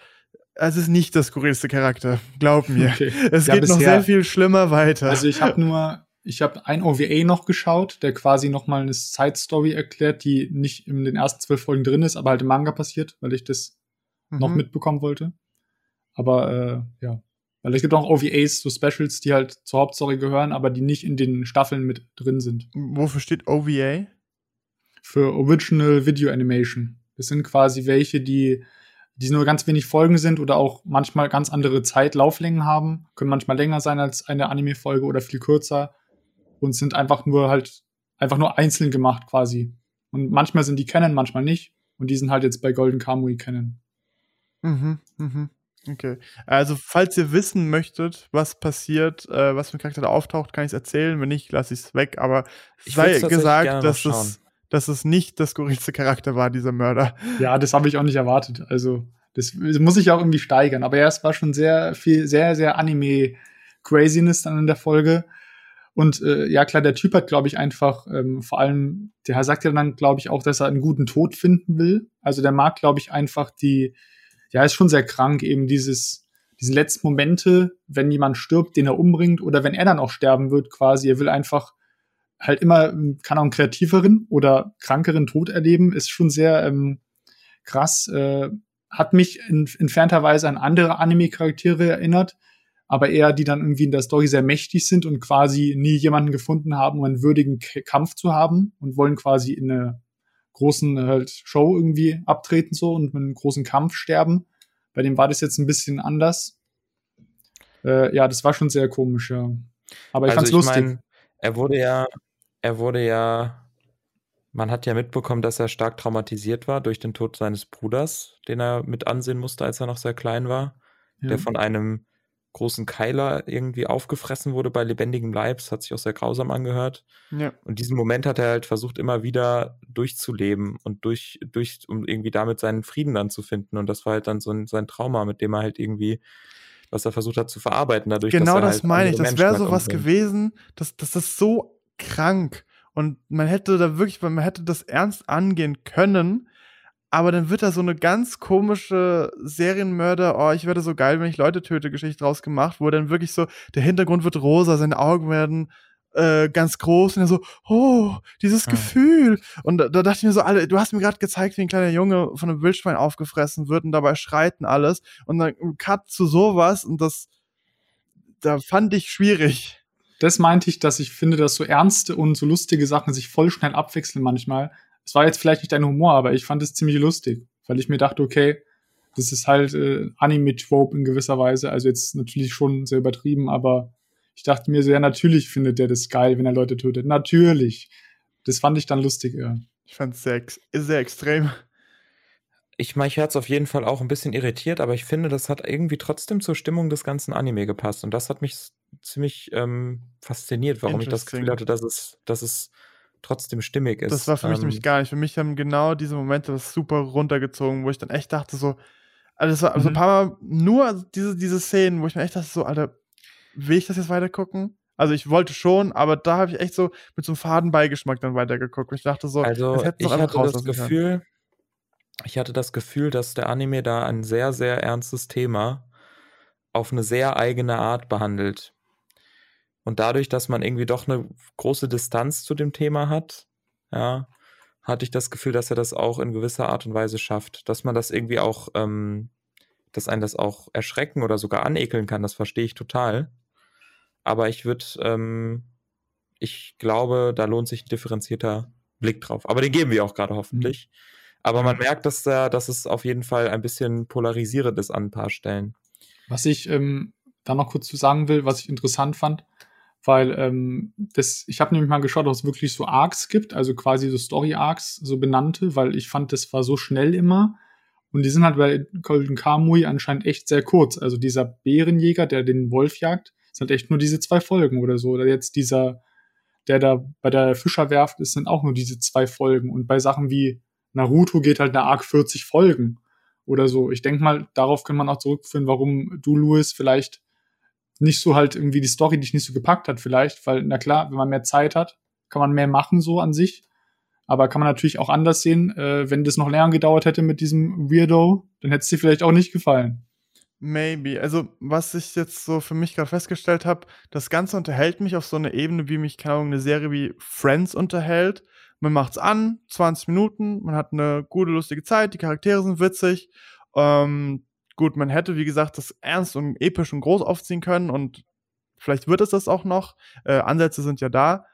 es ist nicht der skurrilste Charakter. Glaub mir. Okay. Es Ja, geht noch bisher- sehr viel schlimmer weiter. Also ich habe nur, ich habe ein OVA noch geschaut, der quasi noch mal eine Side Story erklärt, die nicht in den ersten zwölf Folgen drin ist, aber halt im Manga passiert, weil ich das noch Mhm. mitbekommen wollte. Aber äh, ja, weil es gibt auch OVAs, so Specials, die halt zur Hauptstory gehören, aber die nicht in den Staffeln mit drin sind. Wofür steht OVA? Für Original Video Animation. Das sind quasi welche, die die nur ganz wenig Folgen sind oder auch manchmal ganz andere Zeitlauflängen haben, können manchmal länger sein als eine Anime-Folge oder viel kürzer und sind einfach nur halt einfach nur einzeln gemacht quasi. Und manchmal sind die Canon, manchmal nicht. Und die sind halt jetzt bei Golden Kamui Canon. Mhm, mhm. Okay. Also, falls ihr wissen möchtet, was passiert, äh, was für ein Charakter da auftaucht, kann ich es erzählen. Wenn nicht, lasse ich es weg. Aber Ich sei gesagt, dass es, dass es nicht das skurrilste Charakter war, dieser Mörder. Ja, das habe ich auch nicht erwartet. Also, das muss ich auch irgendwie steigern. Aber ja, es war schon sehr viel, sehr, sehr Anime-Craziness dann in der Folge. Und äh, ja, klar, der Typ hat, glaube ich, einfach, ähm, vor allem, der sagt ja dann, glaube ich, auch, dass er einen guten Tod finden will. Also der mag, glaube ich, einfach die, ja, ist schon sehr krank, eben dieses, diese letzten Momente, wenn jemand stirbt, den er umbringt, oder wenn er dann auch sterben wird, quasi. Er will einfach halt immer, ähm, kann auch einen kreativeren oder krankeren Tod erleben, ist schon sehr ähm, krass. Äh, hat mich in entfernterweise an andere Anime-Charaktere erinnert, aber eher die dann irgendwie in der Story sehr mächtig sind und quasi nie jemanden gefunden haben, um einen würdigen K Kampf zu haben und wollen quasi in einer großen halt Show irgendwie abtreten so und mit einem großen Kampf sterben. Bei dem war das jetzt ein bisschen anders. Äh, ja, das war schon sehr komisch, ja. Aber ich Also fand's lustig. mein, er wurde ja, er wurde ja, man hat ja mitbekommen, dass er stark traumatisiert war durch den Tod seines Bruders, den er mit ansehen musste, als er noch sehr klein war, ja. der von einem großen Keiler irgendwie aufgefressen wurde bei lebendigem Leib. Das hat sich auch sehr grausam angehört. Ja. Und diesen Moment hat er halt versucht, immer wieder durchzuleben und durch, durch, um irgendwie damit seinen Frieden dann zu finden. Und das war halt dann so ein, sein Trauma, mit dem er halt irgendwie, was er versucht hat zu verarbeiten, dadurch, Genau dass das halt meine ich. Das wäre so was gewesen, das, das ist so krank. Und man hätte da wirklich, man hätte das ernst angehen können, aber dann wird da so eine ganz komische Serienmörder, oh, ich werde so geil, wenn ich Leute töte, Geschichte draus gemacht, wo dann wirklich so, der Hintergrund wird rosa, seine Augen werden äh, ganz groß und er so, oh, dieses Hm. Gefühl. Und da, da dachte ich mir so, alle, du hast mir gerade gezeigt, wie ein kleiner Junge von einem Wildschwein aufgefressen wird und dabei schreiten alles. Und dann Cut zu sowas und das, da fand ich schwierig. Das meinte ich, dass ich finde, dass so ernste und so lustige Sachen sich voll schnell abwechseln manchmal. Es war jetzt vielleicht nicht dein Humor, aber ich fand es ziemlich lustig, weil ich mir dachte, okay, das ist halt äh, Anime-Trope in gewisser Weise. Also jetzt natürlich schon sehr übertrieben, aber ich dachte mir so, ja, natürlich findet der das geil, wenn er Leute tötet. Natürlich. Das fand ich dann lustig, ja. Ich fand es sehr, sehr extrem. Ich mich hat's auf jeden Fall auch ein bisschen irritiert, aber ich finde, das hat irgendwie trotzdem zur Stimmung des ganzen Anime gepasst. Und das hat mich ziemlich ähm, fasziniert, warum ich das Gefühl hatte, dass es, dass es trotzdem stimmig ist. Das war für mich Ähm, nämlich gar nicht. Für mich haben genau diese Momente das super runtergezogen, wo ich dann echt dachte, so, also es war also ein Mhm. paar Mal nur diese, diese Szenen, wo ich mir echt dachte, so, Alter, will ich das jetzt weitergucken? Also ich wollte schon, aber da habe ich echt so mit so einem Fadenbeigeschmack dann weitergeguckt. Ich dachte so, Also das hätten sie ich hatte das. Gefühl, ich hatte das Gefühl, dass der Anime da ein sehr, sehr ernstes Thema auf eine sehr eigene Art behandelt. Und dadurch, dass man irgendwie doch eine große Distanz zu dem Thema hat, ja, hatte ich das Gefühl, dass er das auch in gewisser Art und Weise schafft. Dass man das irgendwie auch, ähm, dass einen das auch erschrecken oder sogar anekeln kann, das verstehe ich total. Aber ich würde, ähm, ich glaube, da lohnt sich ein differenzierter Blick drauf. Aber den geben wir auch gerade hoffentlich. Aber man merkt, dass da, dass es auf jeden Fall ein bisschen polarisierend ist an ein paar Stellen. Was ich ähm, da noch kurz zu sagen will, was ich interessant fand, weil ähm, das, ich habe nämlich mal geschaut, ob es wirklich so Arcs gibt, also quasi so Story-Arcs, so benannte, weil ich fand, das war so schnell immer. Und die sind halt bei Golden Kamui anscheinend echt sehr kurz. Also dieser Bärenjäger, der den Wolf jagt, sind echt nur diese zwei Folgen oder so. Oder jetzt dieser, der da bei der Fischerwerft ist, sind auch nur diese zwei Folgen. Und bei Sachen wie Naruto geht halt eine Arc 40 Folgen oder so. Ich denke mal, darauf kann man auch zurückführen, warum du, Louis, vielleicht nicht so halt irgendwie die Story dich nicht so gepackt hat, vielleicht, weil, na klar, wenn man mehr Zeit hat, kann man mehr machen so an sich. Aber kann man natürlich auch anders sehen, äh, wenn das noch länger gedauert hätte mit diesem Weirdo, dann hätte es dir vielleicht auch nicht gefallen. Maybe. Also, was ich jetzt so für mich gerade festgestellt habe, das Ganze unterhält mich auf so einer Ebene, wie mich, keine Ahnung, eine Serie wie Friends unterhält. Man macht's an, 20 Minuten, man hat eine gute, lustige Zeit, die Charaktere sind witzig. Ähm, gut, man hätte, wie gesagt, das ernst und episch und groß aufziehen können und vielleicht wird es das auch noch. Äh, Ansätze sind ja da.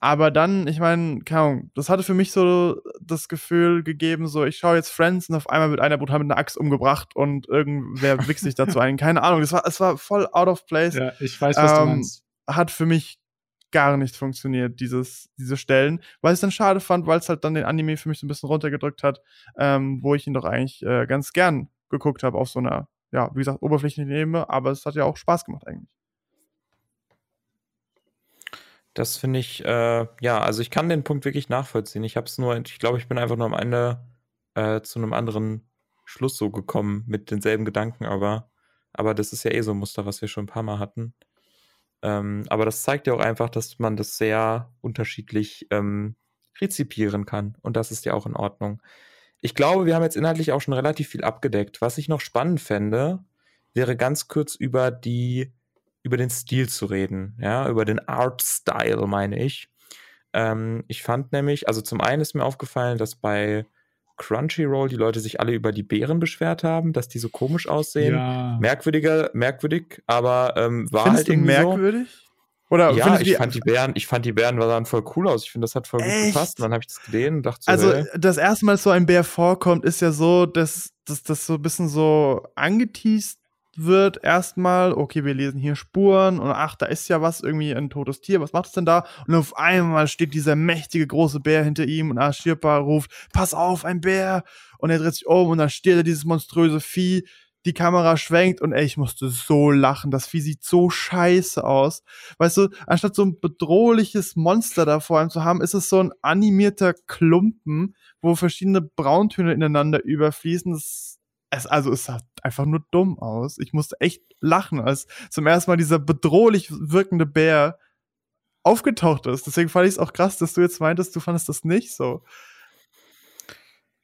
aber dann, ich meine, keine Ahnung, das hatte für mich so das Gefühl gegeben, so ich schaue jetzt Friends und auf einmal wird einer brutal mit einer Axt umgebracht und irgendwer wichst sich dazu ein. Keine Ahnung, das war, es war voll out of place. Ja, ich weiß, was ähm, du meinst. Hat für mich gar nicht funktioniert, dieses, diese Stellen. Was ich dann schade fand, weil es halt dann den Anime für mich so ein bisschen runtergedrückt hat, ähm, wo ich ihn doch eigentlich äh, ganz gern geguckt habe auf so einer, ja, wie gesagt, oberflächlichen Ebene, aber es hat ja auch Spaß gemacht eigentlich. Das finde ich, äh, ja, also ich kann den Punkt wirklich nachvollziehen. Ich habe es nur, ich glaube, ich bin einfach nur am Ende äh, zu einem anderen Schluss so gekommen mit denselben Gedanken, aber, aber das ist ja eh so ein Muster, was wir schon ein paar Mal hatten. Ähm, aber das zeigt ja auch einfach, dass man das sehr unterschiedlich ähm, rezipieren kann und das ist ja auch in Ordnung. Ich glaube, wir haben jetzt inhaltlich auch schon relativ viel abgedeckt. Was ich noch spannend fände, wäre ganz kurz über die über den Stil zu reden, ja, über den Art Style, meine ich. Ähm, ich fand nämlich, also zum einen ist mir aufgefallen, dass bei Crunchyroll die Leute sich alle über die Bären beschwert haben, dass die so komisch aussehen. Ja. Merkwürdiger, merkwürdig, aber ähm, war Findest halt irgendwie merkwürdig? So. Oder ja, ich fand die Bären, ich fand die Bären sahen voll cool aus. Ich finde, das hat voll Echt? gut gepasst. Und dann habe ich das gesehen und dachte so, Also, hey. das erste Mal, dass so ein Bär vorkommt, ist ja so, dass das so ein bisschen so angeteased wird erstmal, okay, wir lesen hier Spuren und ach, da ist ja was, irgendwie ein totes Tier, was macht es denn da? Und auf einmal steht dieser mächtige große Bär hinter ihm und Ashirpa ruft, pass auf, ein Bär! Und er dreht sich um und dann steht er dieses monströse Vieh, die Kamera schwenkt und ey, ich musste so lachen. Das Vieh sieht so scheiße aus. Weißt du, anstatt so ein bedrohliches Monster da vor allem zu haben, ist es so ein animierter Klumpen, wo verschiedene Brauntöne ineinander überfließen. Das es, also es sah einfach nur dumm aus. Ich musste echt lachen, als zum ersten Mal dieser bedrohlich wirkende Bär aufgetaucht ist. Deswegen fand ich es auch krass, dass du jetzt meintest, du fandest das nicht so.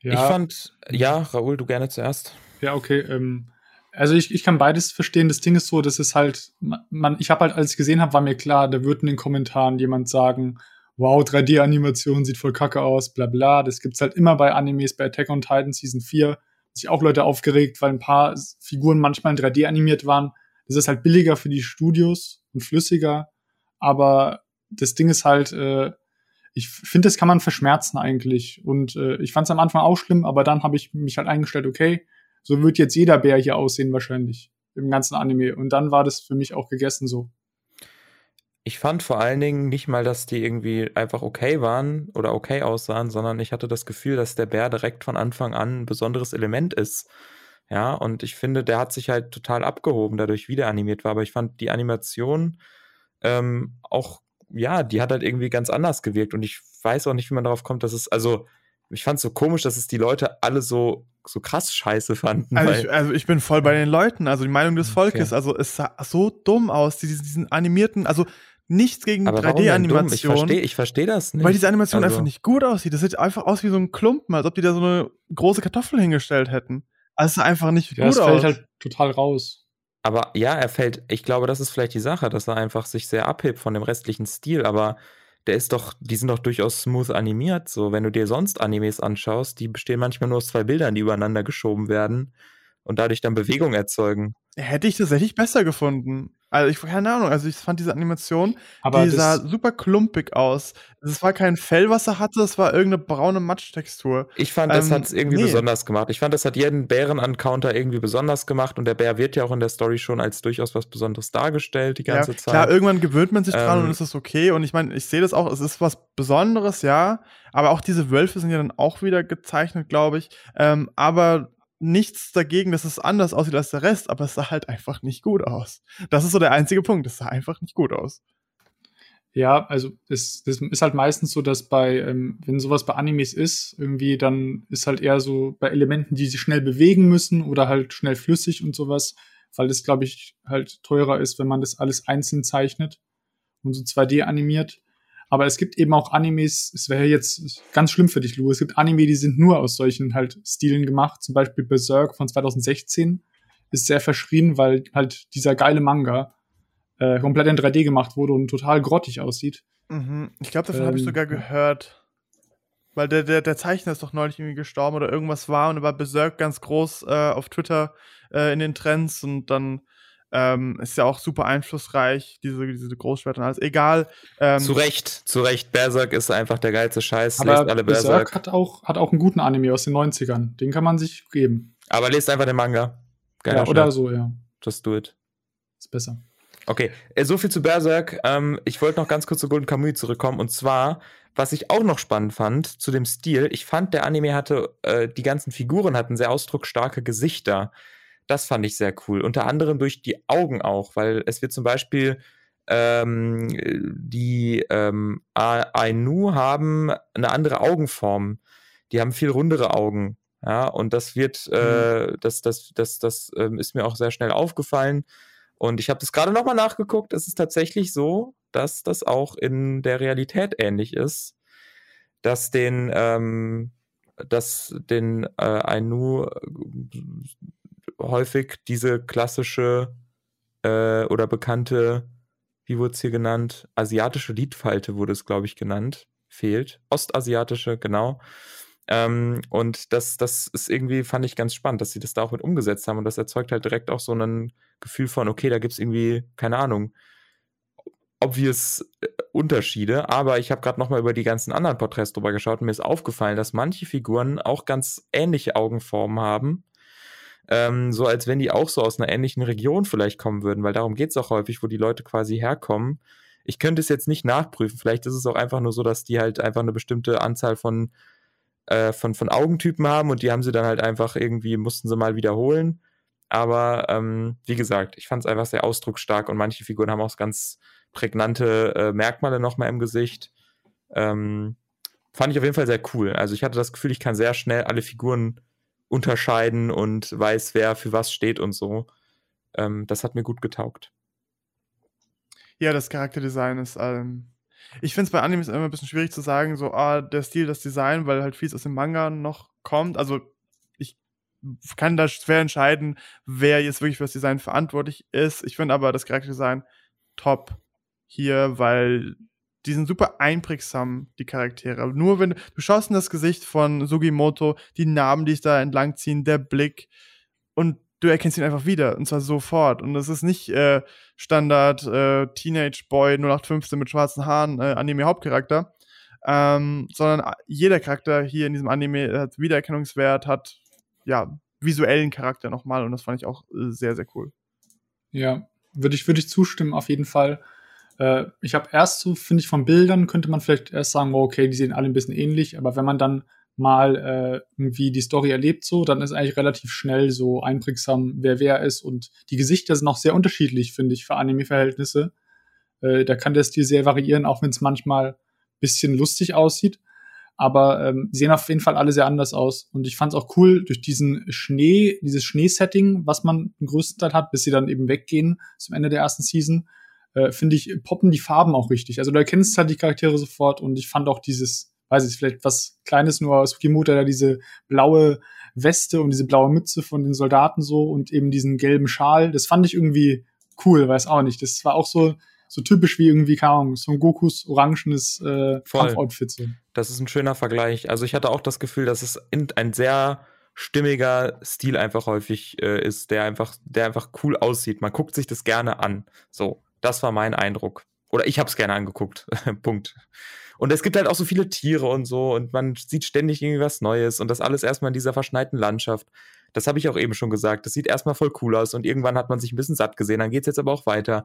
Ja. Ich fand, ja, Raoul, du gerne zuerst. Ja, okay. Ähm, also ich, ich kann beides verstehen. Das Ding ist so, dass es halt, man, ich habe halt, als ich gesehen habe, war mir klar, da wird in den Kommentaren jemand sagen, wow, 3D-Animation sieht voll kacke aus, bla bla. Das gibt's halt immer bei Animes, bei Attack on Titan Season 4 sich auch Leute aufgeregt, weil ein paar Figuren manchmal in 3D animiert waren. Das ist halt billiger für die Studios und flüssiger. Aber das Ding ist halt, äh, ich finde, das kann man verschmerzen eigentlich. Und äh, ich fand es am Anfang auch schlimm, aber dann habe ich mich halt eingestellt, okay, so wird jetzt jeder Bär hier aussehen wahrscheinlich im ganzen Anime. Und dann war das für mich auch gegessen so. Ich fand vor allen Dingen nicht mal, dass die irgendwie einfach okay waren oder okay aussahen, sondern ich hatte das Gefühl, dass der Bär direkt von Anfang an ein besonderes Element ist. Ja, und ich finde, der hat sich halt total abgehoben, dadurch wieder animiert war. Aber ich fand die Animation ähm, auch, ja, die hat halt irgendwie ganz anders gewirkt. Und ich weiß auch nicht, wie man darauf kommt, dass es, also, ich fand es so komisch, dass es die Leute alle so, so krass scheiße fanden. Also ich, also ich, bin voll bei den Leuten, also die Meinung des Volkes. Okay. Also es sah so dumm aus, diesen, diesen animierten, also nichts gegen 3D-Animation. Ich verstehe ich versteh das nicht. Weil diese Animation also. einfach nicht gut aussieht. Das sieht einfach aus wie so ein Klumpen, als ob die da so eine große Kartoffel hingestellt hätten. Also es ist einfach nicht ja, gut aus. Das fällt halt total raus. Aber ja, er fällt, ich glaube, das ist vielleicht die Sache, dass er einfach sich sehr abhebt von dem restlichen Stil, aber der ist doch, die sind doch durchaus smooth animiert. So, wenn du dir sonst Animes anschaust, die bestehen manchmal nur aus zwei Bildern, die übereinander geschoben werden und dadurch dann Bewegung erzeugen. Hätte ich tatsächlich besser gefunden. Also ich keine Ahnung, also ich fand diese Animation, Aber die sah super klumpig aus. Es war kein Fell, was er hatte, es war irgendeine braune Matschtextur. Ich fand, das ähm, hat es irgendwie nee. besonders gemacht. Ich fand, das hat jeden Bären-Encounter irgendwie besonders gemacht und der Bär wird ja auch in der Story schon als durchaus was Besonderes dargestellt die ganze ja, Zeit. Klar, irgendwann gewöhnt man sich dran ähm, und ist das okay. Und ich meine, ich sehe das auch, es ist was Besonderes, ja. Aber auch diese Wölfe sind ja dann auch wieder gezeichnet, glaube ich. Ähm, aber nichts dagegen, dass es anders aussieht als der Rest, aber es sah halt einfach nicht gut aus. Das ist so der einzige Punkt. Es sah einfach nicht gut aus. Ja, also es, es ist halt meistens so, dass bei, ähm, wenn sowas bei Animes ist, irgendwie dann ist halt eher so bei Elementen, die sich schnell bewegen müssen oder halt schnell flüssig und sowas, weil das, glaube ich, halt teurer ist, wenn man das alles einzeln zeichnet und so 2D animiert. Aber es gibt eben auch Animes, es wäre jetzt ganz schlimm für dich, Lou. Es gibt Anime, die sind nur aus solchen halt Stilen gemacht. Zum Beispiel Berserk von 2016 ist sehr verschrien, weil halt dieser geile Manga äh, komplett in 3D gemacht wurde und total grottig aussieht. Mhm. Ich glaube, davon ähm, habe ich sogar gehört. Weil der, der, der Zeichner ist doch neulich irgendwie gestorben oder irgendwas war und er war Berserk ganz groß äh, auf Twitter äh, in den Trends und dann Ähm, ist ja auch super einflussreich, diese, diese Großschwerter und alles. Egal. Ähm, zu Recht, zu Recht. Berserk ist einfach der geilste Scheiß. Aber alle Berserk. Berserk hat auch, hat auch einen guten Anime aus den 90ern. Den kann man sich geben. Aber lest einfach den Manga. Geiler ja, oder so, ja. Just do it. Ist besser. Okay, äh, so viel zu Berserk. Ähm, ich wollte noch ganz kurz zu Golden Kamuy zurückkommen. Und zwar, was ich auch noch spannend fand zu dem Stil, ich fand, der Anime hatte, äh, die ganzen Figuren hatten sehr ausdrucksstarke Gesichter. Das fand ich sehr cool. Unter anderem durch die Augen auch, weil es wird zum Beispiel ähm, die ähm, Ainu haben eine andere Augenform. Die haben viel rundere Augen. Ja, und das wird, mhm. äh, das, das, das, das ähm, ist mir auch sehr schnell aufgefallen. Und ich habe das gerade nochmal nachgeguckt. Es ist tatsächlich so, dass das auch in der Realität ähnlich ist, dass den, ähm, dass den äh, Ainu häufig diese klassische äh, oder bekannte, wie wurde es hier genannt? Asiatische Liedfalte wurde es, glaube ich, genannt. Fehlt. Ostasiatische, genau. Ähm, und das, das ist irgendwie, fand ich ganz spannend, dass sie das da auch mit umgesetzt haben. Und das erzeugt halt direkt auch so ein Gefühl von, okay, da gibt es irgendwie, keine Ahnung, obvious äh, Unterschiede. Aber ich habe gerade nochmal über die ganzen anderen Porträts drüber geschaut und mir ist aufgefallen, dass manche Figuren auch ganz ähnliche Augenformen haben ähm, so als wenn die auch so aus einer ähnlichen Region vielleicht kommen würden, weil darum geht es auch häufig, wo die Leute quasi herkommen. Ich könnte es jetzt nicht nachprüfen. Vielleicht ist es auch einfach nur so, dass die halt einfach eine bestimmte Anzahl von, äh, von, von Augentypen haben und die haben sie dann halt einfach irgendwie, mussten sie mal wiederholen. Aber ähm, wie gesagt, ich fand es einfach sehr ausdrucksstark und manche Figuren haben auch ganz prägnante äh, Merkmale nochmal im Gesicht. Ähm, fand ich auf jeden Fall sehr cool. Also ich hatte das Gefühl, ich kann sehr schnell alle Figuren unterscheiden und weiß, wer für was steht und so. Ähm, das hat mir gut getaugt. Ja, das Charakterdesign ist. Ähm, ich finde es bei Animes immer ein bisschen schwierig zu sagen, so, ah, der Stil, das Design, weil halt vieles aus dem Manga noch kommt. Also, ich kann da schwer entscheiden, wer jetzt wirklich für das Design verantwortlich ist. Ich finde aber das Charakterdesign top hier, weil die sind super einprägsam, die Charaktere. Nur wenn du schaust in das Gesicht von Sugimoto, die Narben, die sich da entlangziehen, der Blick und du erkennst ihn einfach wieder und zwar sofort. Und das ist nicht äh, Standard äh, Teenage Boy 0815 mit schwarzen Haaren, äh, Anime-Hauptcharakter, ähm, sondern jeder Charakter hier in diesem Anime hat Wiedererkennungswert, hat ja visuellen Charakter nochmal und das fand ich auch äh, sehr, sehr cool. Ja, würde ich, würde ich zustimmen, auf jeden Fall. Äh, ich habe erst so, finde ich, von Bildern könnte man vielleicht erst sagen, oh, okay, die sehen alle ein bisschen ähnlich, aber wenn man dann mal äh, irgendwie die Story erlebt, so, dann ist eigentlich relativ schnell so einprägsam, wer wer ist. Und die Gesichter sind auch sehr unterschiedlich, finde ich, für Anime-Verhältnisse. Äh, da kann der Stil sehr variieren, auch wenn es manchmal ein bisschen lustig aussieht. Aber ähm, sehen auf jeden Fall alle sehr anders aus. Und ich fand es auch cool, durch diesen Schnee, dieses Schneesetting, was man im größten Teil hat, bis sie dann eben weggehen zum Ende der ersten Season, äh, finde ich, poppen die Farben auch richtig. Also du erkennst halt die Charaktere sofort und ich fand auch dieses, weiß ich, vielleicht was Kleines nur aus Kimoto, da diese blaue Weste und diese blaue Mütze von den Soldaten so und eben diesen gelben Schal, das fand ich irgendwie cool, weiß auch nicht. Das war auch so, so typisch wie irgendwie, keine Ahnung, Son Gokus orangenes äh, Kampfoutfit. So. Das ist ein schöner Vergleich. Also ich hatte auch das Gefühl, dass es ein sehr stimmiger Stil einfach häufig äh, ist, der einfach, der einfach cool aussieht. Man guckt sich das gerne an. So. Das war mein Eindruck. Oder ich habe es gerne angeguckt. Punkt. Und es gibt halt auch so viele Tiere und so und man sieht ständig irgendwie was Neues und das alles erstmal in dieser verschneiten Landschaft. Das habe ich auch eben schon gesagt. Das sieht erstmal voll cool aus und irgendwann hat man sich ein bisschen satt gesehen. Dann geht es jetzt aber auch weiter.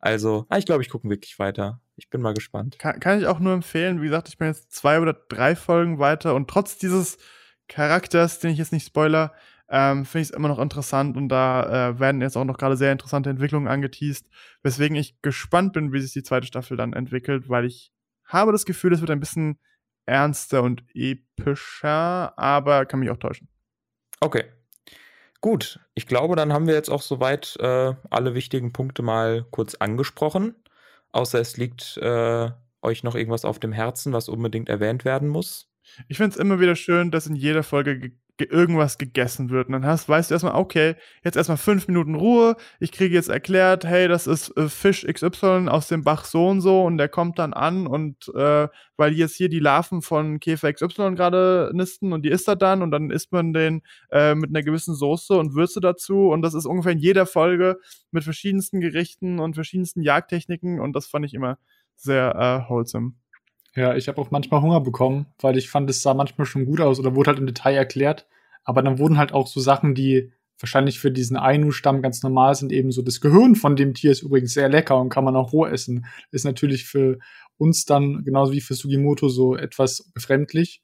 Also, ich glaube, ich gucke wirklich weiter. Ich bin mal gespannt. Kann, kann, ich auch nur empfehlen. Wie gesagt, ich bin jetzt zwei oder drei Folgen weiter und trotz dieses Charakters, den ich jetzt nicht spoiler, ähm, finde ich es immer noch interessant und da äh, werden jetzt auch noch gerade sehr interessante Entwicklungen angeteased, weswegen ich gespannt bin, wie sich die zweite Staffel dann entwickelt, weil ich habe das Gefühl, es wird ein bisschen ernster und epischer, aber kann mich auch täuschen. Okay. Gut, ich glaube, dann haben wir jetzt auch soweit äh, alle wichtigen Punkte mal kurz angesprochen. Außer es liegt äh, euch noch irgendwas auf dem Herzen, was unbedingt erwähnt werden muss. Ich finde es immer wieder schön, dass in jeder Folge irgendwas gegessen wird. Und dann hast, weißt du erstmal, okay, jetzt erstmal fünf Minuten Ruhe. Ich kriege jetzt erklärt, hey, das ist äh, Fisch XY aus dem Bach so und so und der kommt dann an und äh, weil jetzt hier die Larven von Käfer XY gerade nisten und die isst er dann und dann isst man den äh, mit einer gewissen Soße und Würze dazu und das ist ungefähr in jeder Folge mit verschiedensten Gerichten und verschiedensten Jagdtechniken und das fand ich immer sehr äh, wholesome. Ja, ich habe auch manchmal Hunger bekommen, weil ich fand, es sah manchmal schon gut aus oder wurde halt im Detail erklärt. Aber dann wurden halt auch so Sachen, die wahrscheinlich für diesen Ainu-Stamm ganz normal sind, eben so das Gehirn von dem Tier ist übrigens sehr lecker und kann man auch roh essen. Ist natürlich für uns dann, genauso wie für Sugimoto, so etwas befremdlich.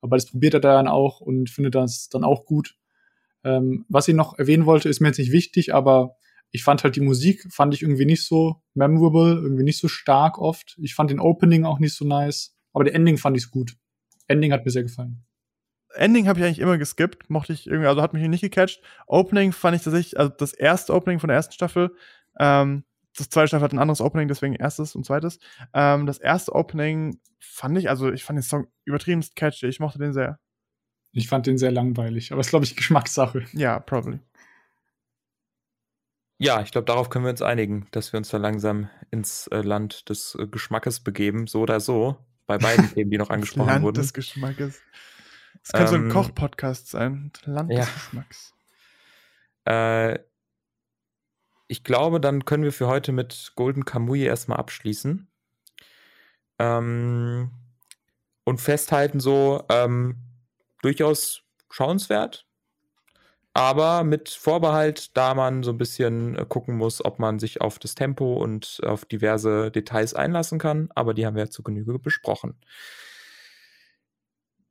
Aber das probiert er dann auch und findet das dann auch gut. Ähm, was ich noch erwähnen wollte, ist mir jetzt nicht wichtig, aber ich fand halt die Musik, fand ich irgendwie nicht so memorable, irgendwie nicht so stark oft. Ich fand den Opening auch nicht so nice, aber der Ending fand ich gut. Ending hat mir sehr gefallen. Ending habe ich eigentlich immer geskippt, mochte ich irgendwie, also hat mich nicht gecatcht. Opening fand ich tatsächlich, also das erste Opening von der ersten Staffel, ähm, das zweite Staffel hat ein anderes Opening, deswegen erstes und zweites. Ähm, das erste Opening fand ich, also ich fand den Song übertrieben catchy, ich mochte den sehr. Ich fand den sehr langweilig, aber ist, glaube ich, Geschmackssache. Ja, probably. Ja, ich glaube, darauf können wir uns einigen, dass wir uns da langsam ins äh, Land des äh, Geschmackes begeben, so oder so, bei beiden Themen, die noch angesprochen Land wurden. Land des Geschmackes. Das kann ähm, so ein ähm, Koch-Podcast sein. Land ja. des Geschmacks. Äh, ich glaube, dann können wir für heute mit Golden Kamui erstmal abschließen. Ähm, und festhalten so, ähm, durchaus schauenswert, aber mit Vorbehalt, da man so ein bisschen äh, gucken muss, ob man sich auf das Tempo und auf diverse Details einlassen kann. Aber die haben wir ja zu Genüge besprochen.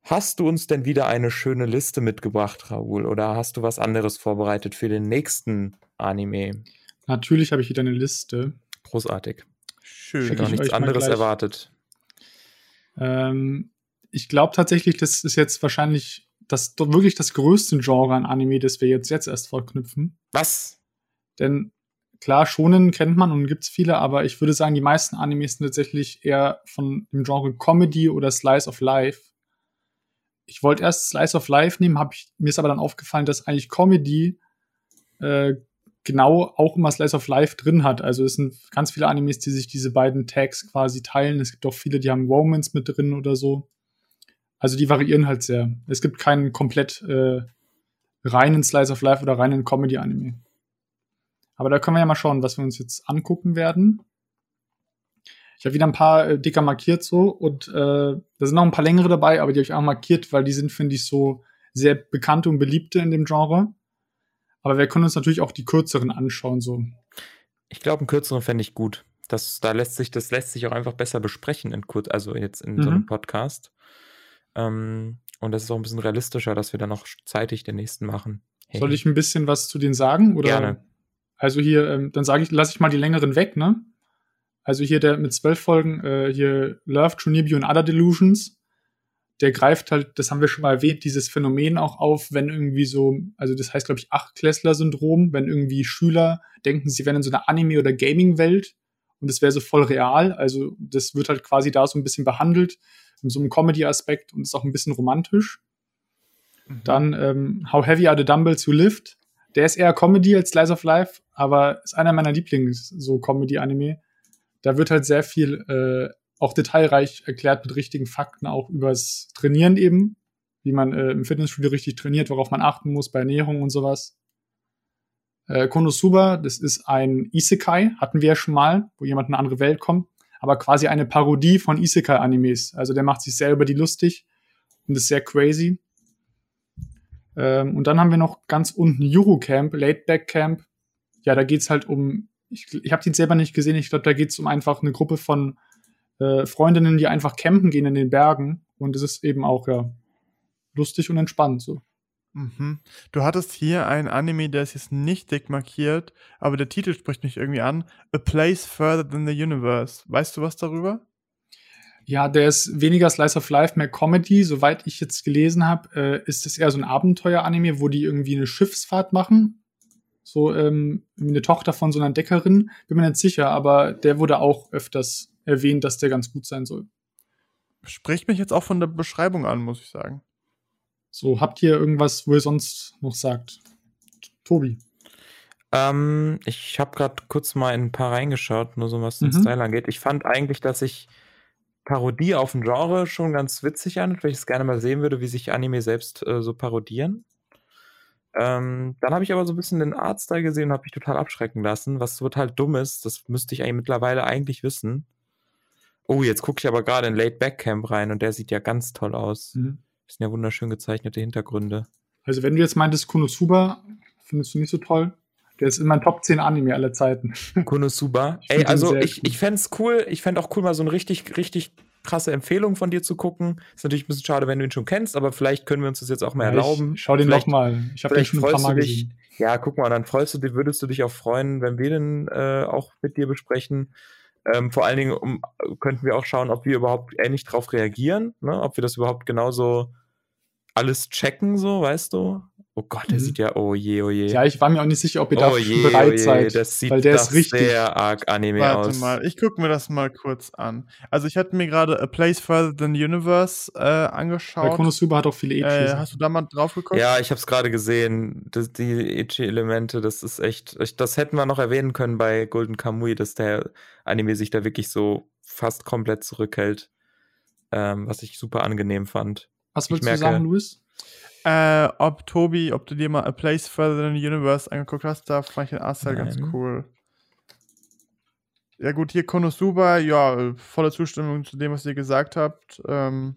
Hast du uns denn wieder eine schöne Liste mitgebracht, Raoul? Oder hast du was anderes vorbereitet für den nächsten Anime? Natürlich habe ich wieder eine Liste. Großartig. Schön. Ich hätte auch nichts anderes erwartet. Ähm, ich glaube tatsächlich, das ist jetzt wahrscheinlich das wirklich das größte Genre an Anime, das wir jetzt, jetzt erst vorknüpfen. Was? Denn klar, Shonen kennt man und gibt's viele, aber ich würde sagen, die meisten Animes sind tatsächlich eher von dem Genre Comedy oder Slice of Life. Ich wollte erst Slice of Life nehmen, hab ich, mir ist aber dann aufgefallen, dass eigentlich Comedy äh, genau auch immer Slice of Life drin hat. Also es sind ganz viele Animes, die sich diese beiden Tags quasi teilen. Es gibt auch viele, die haben Romance mit drin oder so. Also die variieren halt sehr. Es gibt keinen komplett äh, reinen Slice of Life oder reinen Comedy-Anime. Aber da können wir ja mal schauen, was wir uns jetzt angucken werden. Ich habe wieder ein paar äh, dicker markiert so und äh, da sind noch ein paar längere dabei, aber die habe ich auch markiert, weil die sind, finde ich, so sehr bekannte und beliebte in dem Genre. Aber wir können uns natürlich auch die kürzeren anschauen so. Ich glaube, einen kürzeren fände ich gut. Das, da lässt sich, das lässt sich auch einfach besser besprechen in kurz, also jetzt in mhm. so einem Podcast. Ähm, und das ist auch ein bisschen realistischer, dass wir dann noch zeitig den nächsten machen. Hey. Soll ich ein bisschen was zu denen sagen? Oder? Gerne. Also hier, ähm, dann sage ich, lasse ich mal die längeren weg, ne? Also hier der mit zwölf Folgen, äh, hier Love, True Nibio and Other Delusions, der greift halt, das haben wir schon mal erwähnt, dieses Phänomen auch auf, wenn irgendwie so, also das heißt, glaube ich, Achtklässler-Syndrom, wenn irgendwie Schüler denken, sie wären in so einer Anime- oder Gaming-Welt und das wäre so voll real. Also das wird halt quasi da so ein bisschen behandelt so einem Comedy-Aspekt und ist auch ein bisschen romantisch. Mhm. Dann ähm, How Heavy Are the Dumbbells You Lift? Der ist eher Comedy als Slice of Life, aber ist einer meiner Lieblings so Comedy-Anime. Da wird halt sehr viel äh, auch detailreich erklärt mit richtigen Fakten auch übers Trainieren eben, wie man äh, im Fitnessstudio richtig trainiert, worauf man achten muss bei Ernährung und sowas. Äh, Konosuba, das ist ein Isekai, hatten wir ja schon mal, wo jemand in eine andere Welt kommt aber quasi eine Parodie von Isekai-Animes. Also der macht sich selber die lustig und ist sehr crazy. Ähm, und dann haben wir noch ganz unten Yuru Camp, Late Back Camp. Ja, da geht's halt um, ich, ich habe den selber nicht gesehen, ich glaube, da geht's um einfach eine Gruppe von äh, Freundinnen, die einfach campen gehen in den Bergen. Und es ist eben auch, ja, lustig und entspannt so. Mhm. Du hattest hier ein Anime, der ist jetzt nicht dick markiert, aber der Titel spricht mich irgendwie an. A Place Further Than the Universe. Weißt du was darüber? Ja, der ist weniger Slice of Life, mehr Comedy. Soweit ich jetzt gelesen habe, äh, ist es eher so ein Abenteuer-Anime, wo die irgendwie eine Schiffsfahrt machen. So ähm, eine Tochter von so einer Deckerin. Bin mir nicht sicher, aber der wurde auch öfters erwähnt, dass der ganz gut sein soll. Spricht mich jetzt auch von der Beschreibung an, muss ich sagen. So, habt ihr irgendwas, wo ihr sonst noch sagt? Tobi. Ähm, ich habe gerade kurz mal in ein paar reingeschaut, nur so was den Mhm. Style angeht. Ich fand eigentlich, dass sich Parodie auf ein Genre schon ganz witzig an, weil ich es gerne mal sehen würde, wie sich Anime selbst äh, so parodieren. Ähm, dann habe ich aber so ein bisschen den Artstyle gesehen und habe mich total abschrecken lassen, was total dumm ist. Das müsste ich eigentlich mittlerweile eigentlich wissen. Oh, jetzt gucke ich aber gerade in Late Back Camp rein und der sieht ja ganz toll aus. Mhm. Das sind ja wunderschön gezeichnete Hintergründe. Also, wenn du jetzt meintest, Konosuba, findest du nicht so toll? Der ist in meinen Top 10 Anime aller Zeiten. Konosuba. Ey, also ich, cool. ich fände es cool, ich fände auch cool, mal so eine richtig, richtig krasse Empfehlung von dir zu gucken. Ist natürlich ein bisschen schade, wenn du ihn schon kennst, aber vielleicht können wir uns das jetzt auch mal Ja, erlauben. Schau den vielleicht, nochmal. Ich habe den schon ein paar Mal dich. gesehen. Ja, guck mal, dann freust du dich, würdest du dich auch freuen, wenn wir den äh, auch mit dir besprechen. Ähm, vor allen Dingen um, könnten wir auch schauen, ob wir überhaupt ähnlich drauf reagieren, ne? ob wir das überhaupt genauso alles checken, so, weißt du? Oh Gott, der Mhm. sieht ja, oh je, oh je. Ja, ich war mir auch nicht sicher, ob ihr oh dafür je, schon bereit oh je, seid. das sieht weil der das ist richtig. sehr arg Anime Warte aus. mal, ich gucke mir das mal kurz an. Also ich hatte mir gerade A Place Further Than the Universe äh, Weil angeschaut. Konosuba hat auch viele Äh, Ecchi. hast du da mal drauf geguckt? Ja, ich habe es gerade gesehen. Das, die Ichi-Elemente, das ist echt. ich- Das hätten wir noch erwähnen können bei Golden Kamui, dass der Anime sich da wirklich so fast komplett zurückhält. Ähm, was ich super angenehm fand. Was ich willst du merke- sagen, Luis? Äh, ob Tobi, ob du dir mal A Place Further Than the Universe angeguckt hast, da fand ich den Artstyle ganz cool. Ja gut, hier Konosuba, ja, volle Zustimmung zu dem, was ihr gesagt habt. Ähm,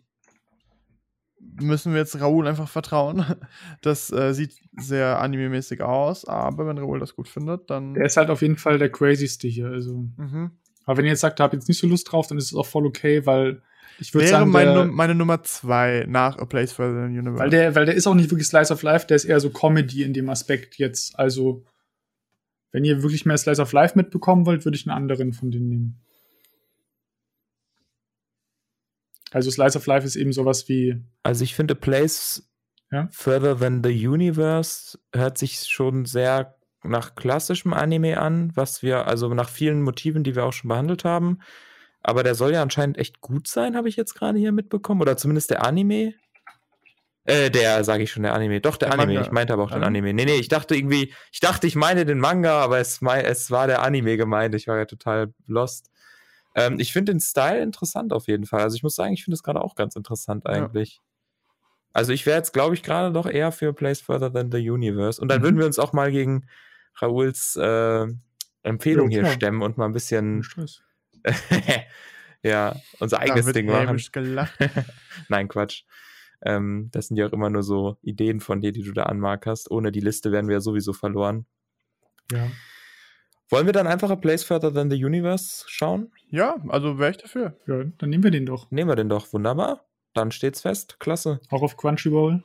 müssen wir jetzt Raoul einfach vertrauen. Das äh, sieht sehr anime-mäßig aus, aber wenn Raoul das gut findet, dann... Der ist halt auf jeden Fall der crazyste hier. Also. Mhm. Aber wenn ihr jetzt sagt, ihr habt jetzt nicht so Lust drauf, dann ist es auch voll okay, weil ich würde Wäre sagen, meine, der, meine Nummer zwei nach A Place Further Than the Universe. weil, der, weil der ist auch nicht wirklich Slice of Life, der ist eher so Comedy in dem Aspekt jetzt. Also, wenn ihr wirklich mehr Slice of Life mitbekommen wollt, würde ich einen anderen von denen nehmen. Also Slice of Life ist eben sowas wie, Also ich finde, A Place Ja? Further Than the Universe hört sich schon sehr nach klassischem Anime an, was wir, also nach vielen Motiven, die wir auch schon behandelt haben. Aber der soll ja anscheinend echt gut sein, habe ich jetzt gerade hier mitbekommen. Oder zumindest der Anime. Äh, der, sage ich schon, der Anime. Doch, der, Der Anime. Manga. Ich meinte aber auch den? Anime. Nee, nee, ich dachte irgendwie, ich dachte, ich meine den Manga, aber es, es war der Anime gemeint. Ich war ja total lost. Ähm, ich finde den Style interessant auf jeden Fall. Also ich muss sagen, ich finde es gerade auch ganz interessant Ja. eigentlich. Also ich wäre jetzt, glaube ich, gerade doch eher für Place Further Than the Universe. Und dann Mhm. würden wir uns auch mal gegen Rauls äh, Empfehlung Ja, hier stemmen und mal ein bisschen Stress. ja, unser eigenes Ding machen. gelacht. Nein, Quatsch. Ähm, das sind ja auch immer nur so Ideen von dir, die du da anmarkerst. Ohne die Liste wären wir ja sowieso verloren. Ja. Wollen wir dann einfach A Place Further Than the Universe schauen? Ja, also wäre ich dafür. ja, dann nehmen wir den doch. Nehmen wir den doch. Wunderbar. Dann steht's fest. Klasse. Auch auf Crunchyroll.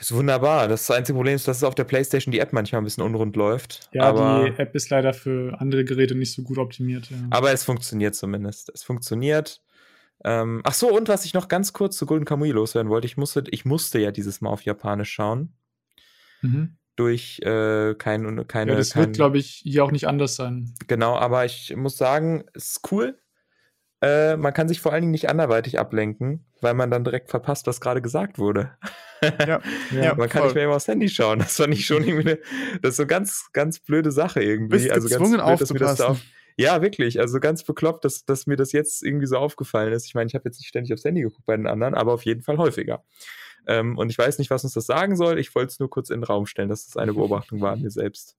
Ist wunderbar. Das einzige Problem ist, dass es auf der Playstation die App manchmal ein bisschen unrund läuft. Ja, aber, die App ist leider für andere Geräte nicht so gut optimiert. Ja. aber es funktioniert zumindest. Es funktioniert. Ähm, ach so, und was ich noch ganz kurz zu Golden Kamui loswerden wollte, ich musste, ich musste ja dieses Mal auf Japanisch schauen. Mhm. Durch äh, kein, keine. ja, das kein, wird, glaube ich, hier auch nicht anders sein. Genau, aber ich muss sagen, es ist cool. Äh, man kann sich vor allen Dingen nicht anderweitig ablenken, weil man dann direkt verpasst, was gerade gesagt wurde. Ja, Ja, ja, man kann voll. nicht mehr immer aufs Handy schauen. Das fand ich schon irgendwie eine, das ist so ganz, ganz blöde Sache irgendwie. Bist also gezwungen ganz blöd, da aufzupassen. auf, ja, wirklich. Also ganz bekloppt, dass, dass mir das jetzt irgendwie so aufgefallen ist. Ich meine, ich habe jetzt nicht ständig aufs Handy geguckt bei den anderen, aber auf jeden Fall häufiger. Ähm, und ich weiß nicht, was uns das sagen soll. Ich wollte es nur kurz in den Raum stellen, dass das eine Beobachtung war an mir selbst.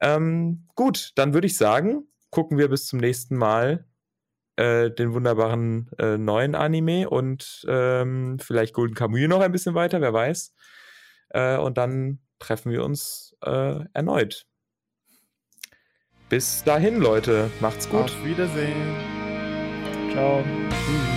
Ähm, gut, dann würde ich sagen, gucken wir bis zum nächsten Mal äh, den wunderbaren äh, neuen Anime und ähm, vielleicht Golden Kamuy noch ein bisschen weiter, wer weiß. Äh, und dann treffen wir uns äh, erneut. Bis dahin, Leute. Macht's gut. Auf Wiedersehen. Ciao. Tschüss.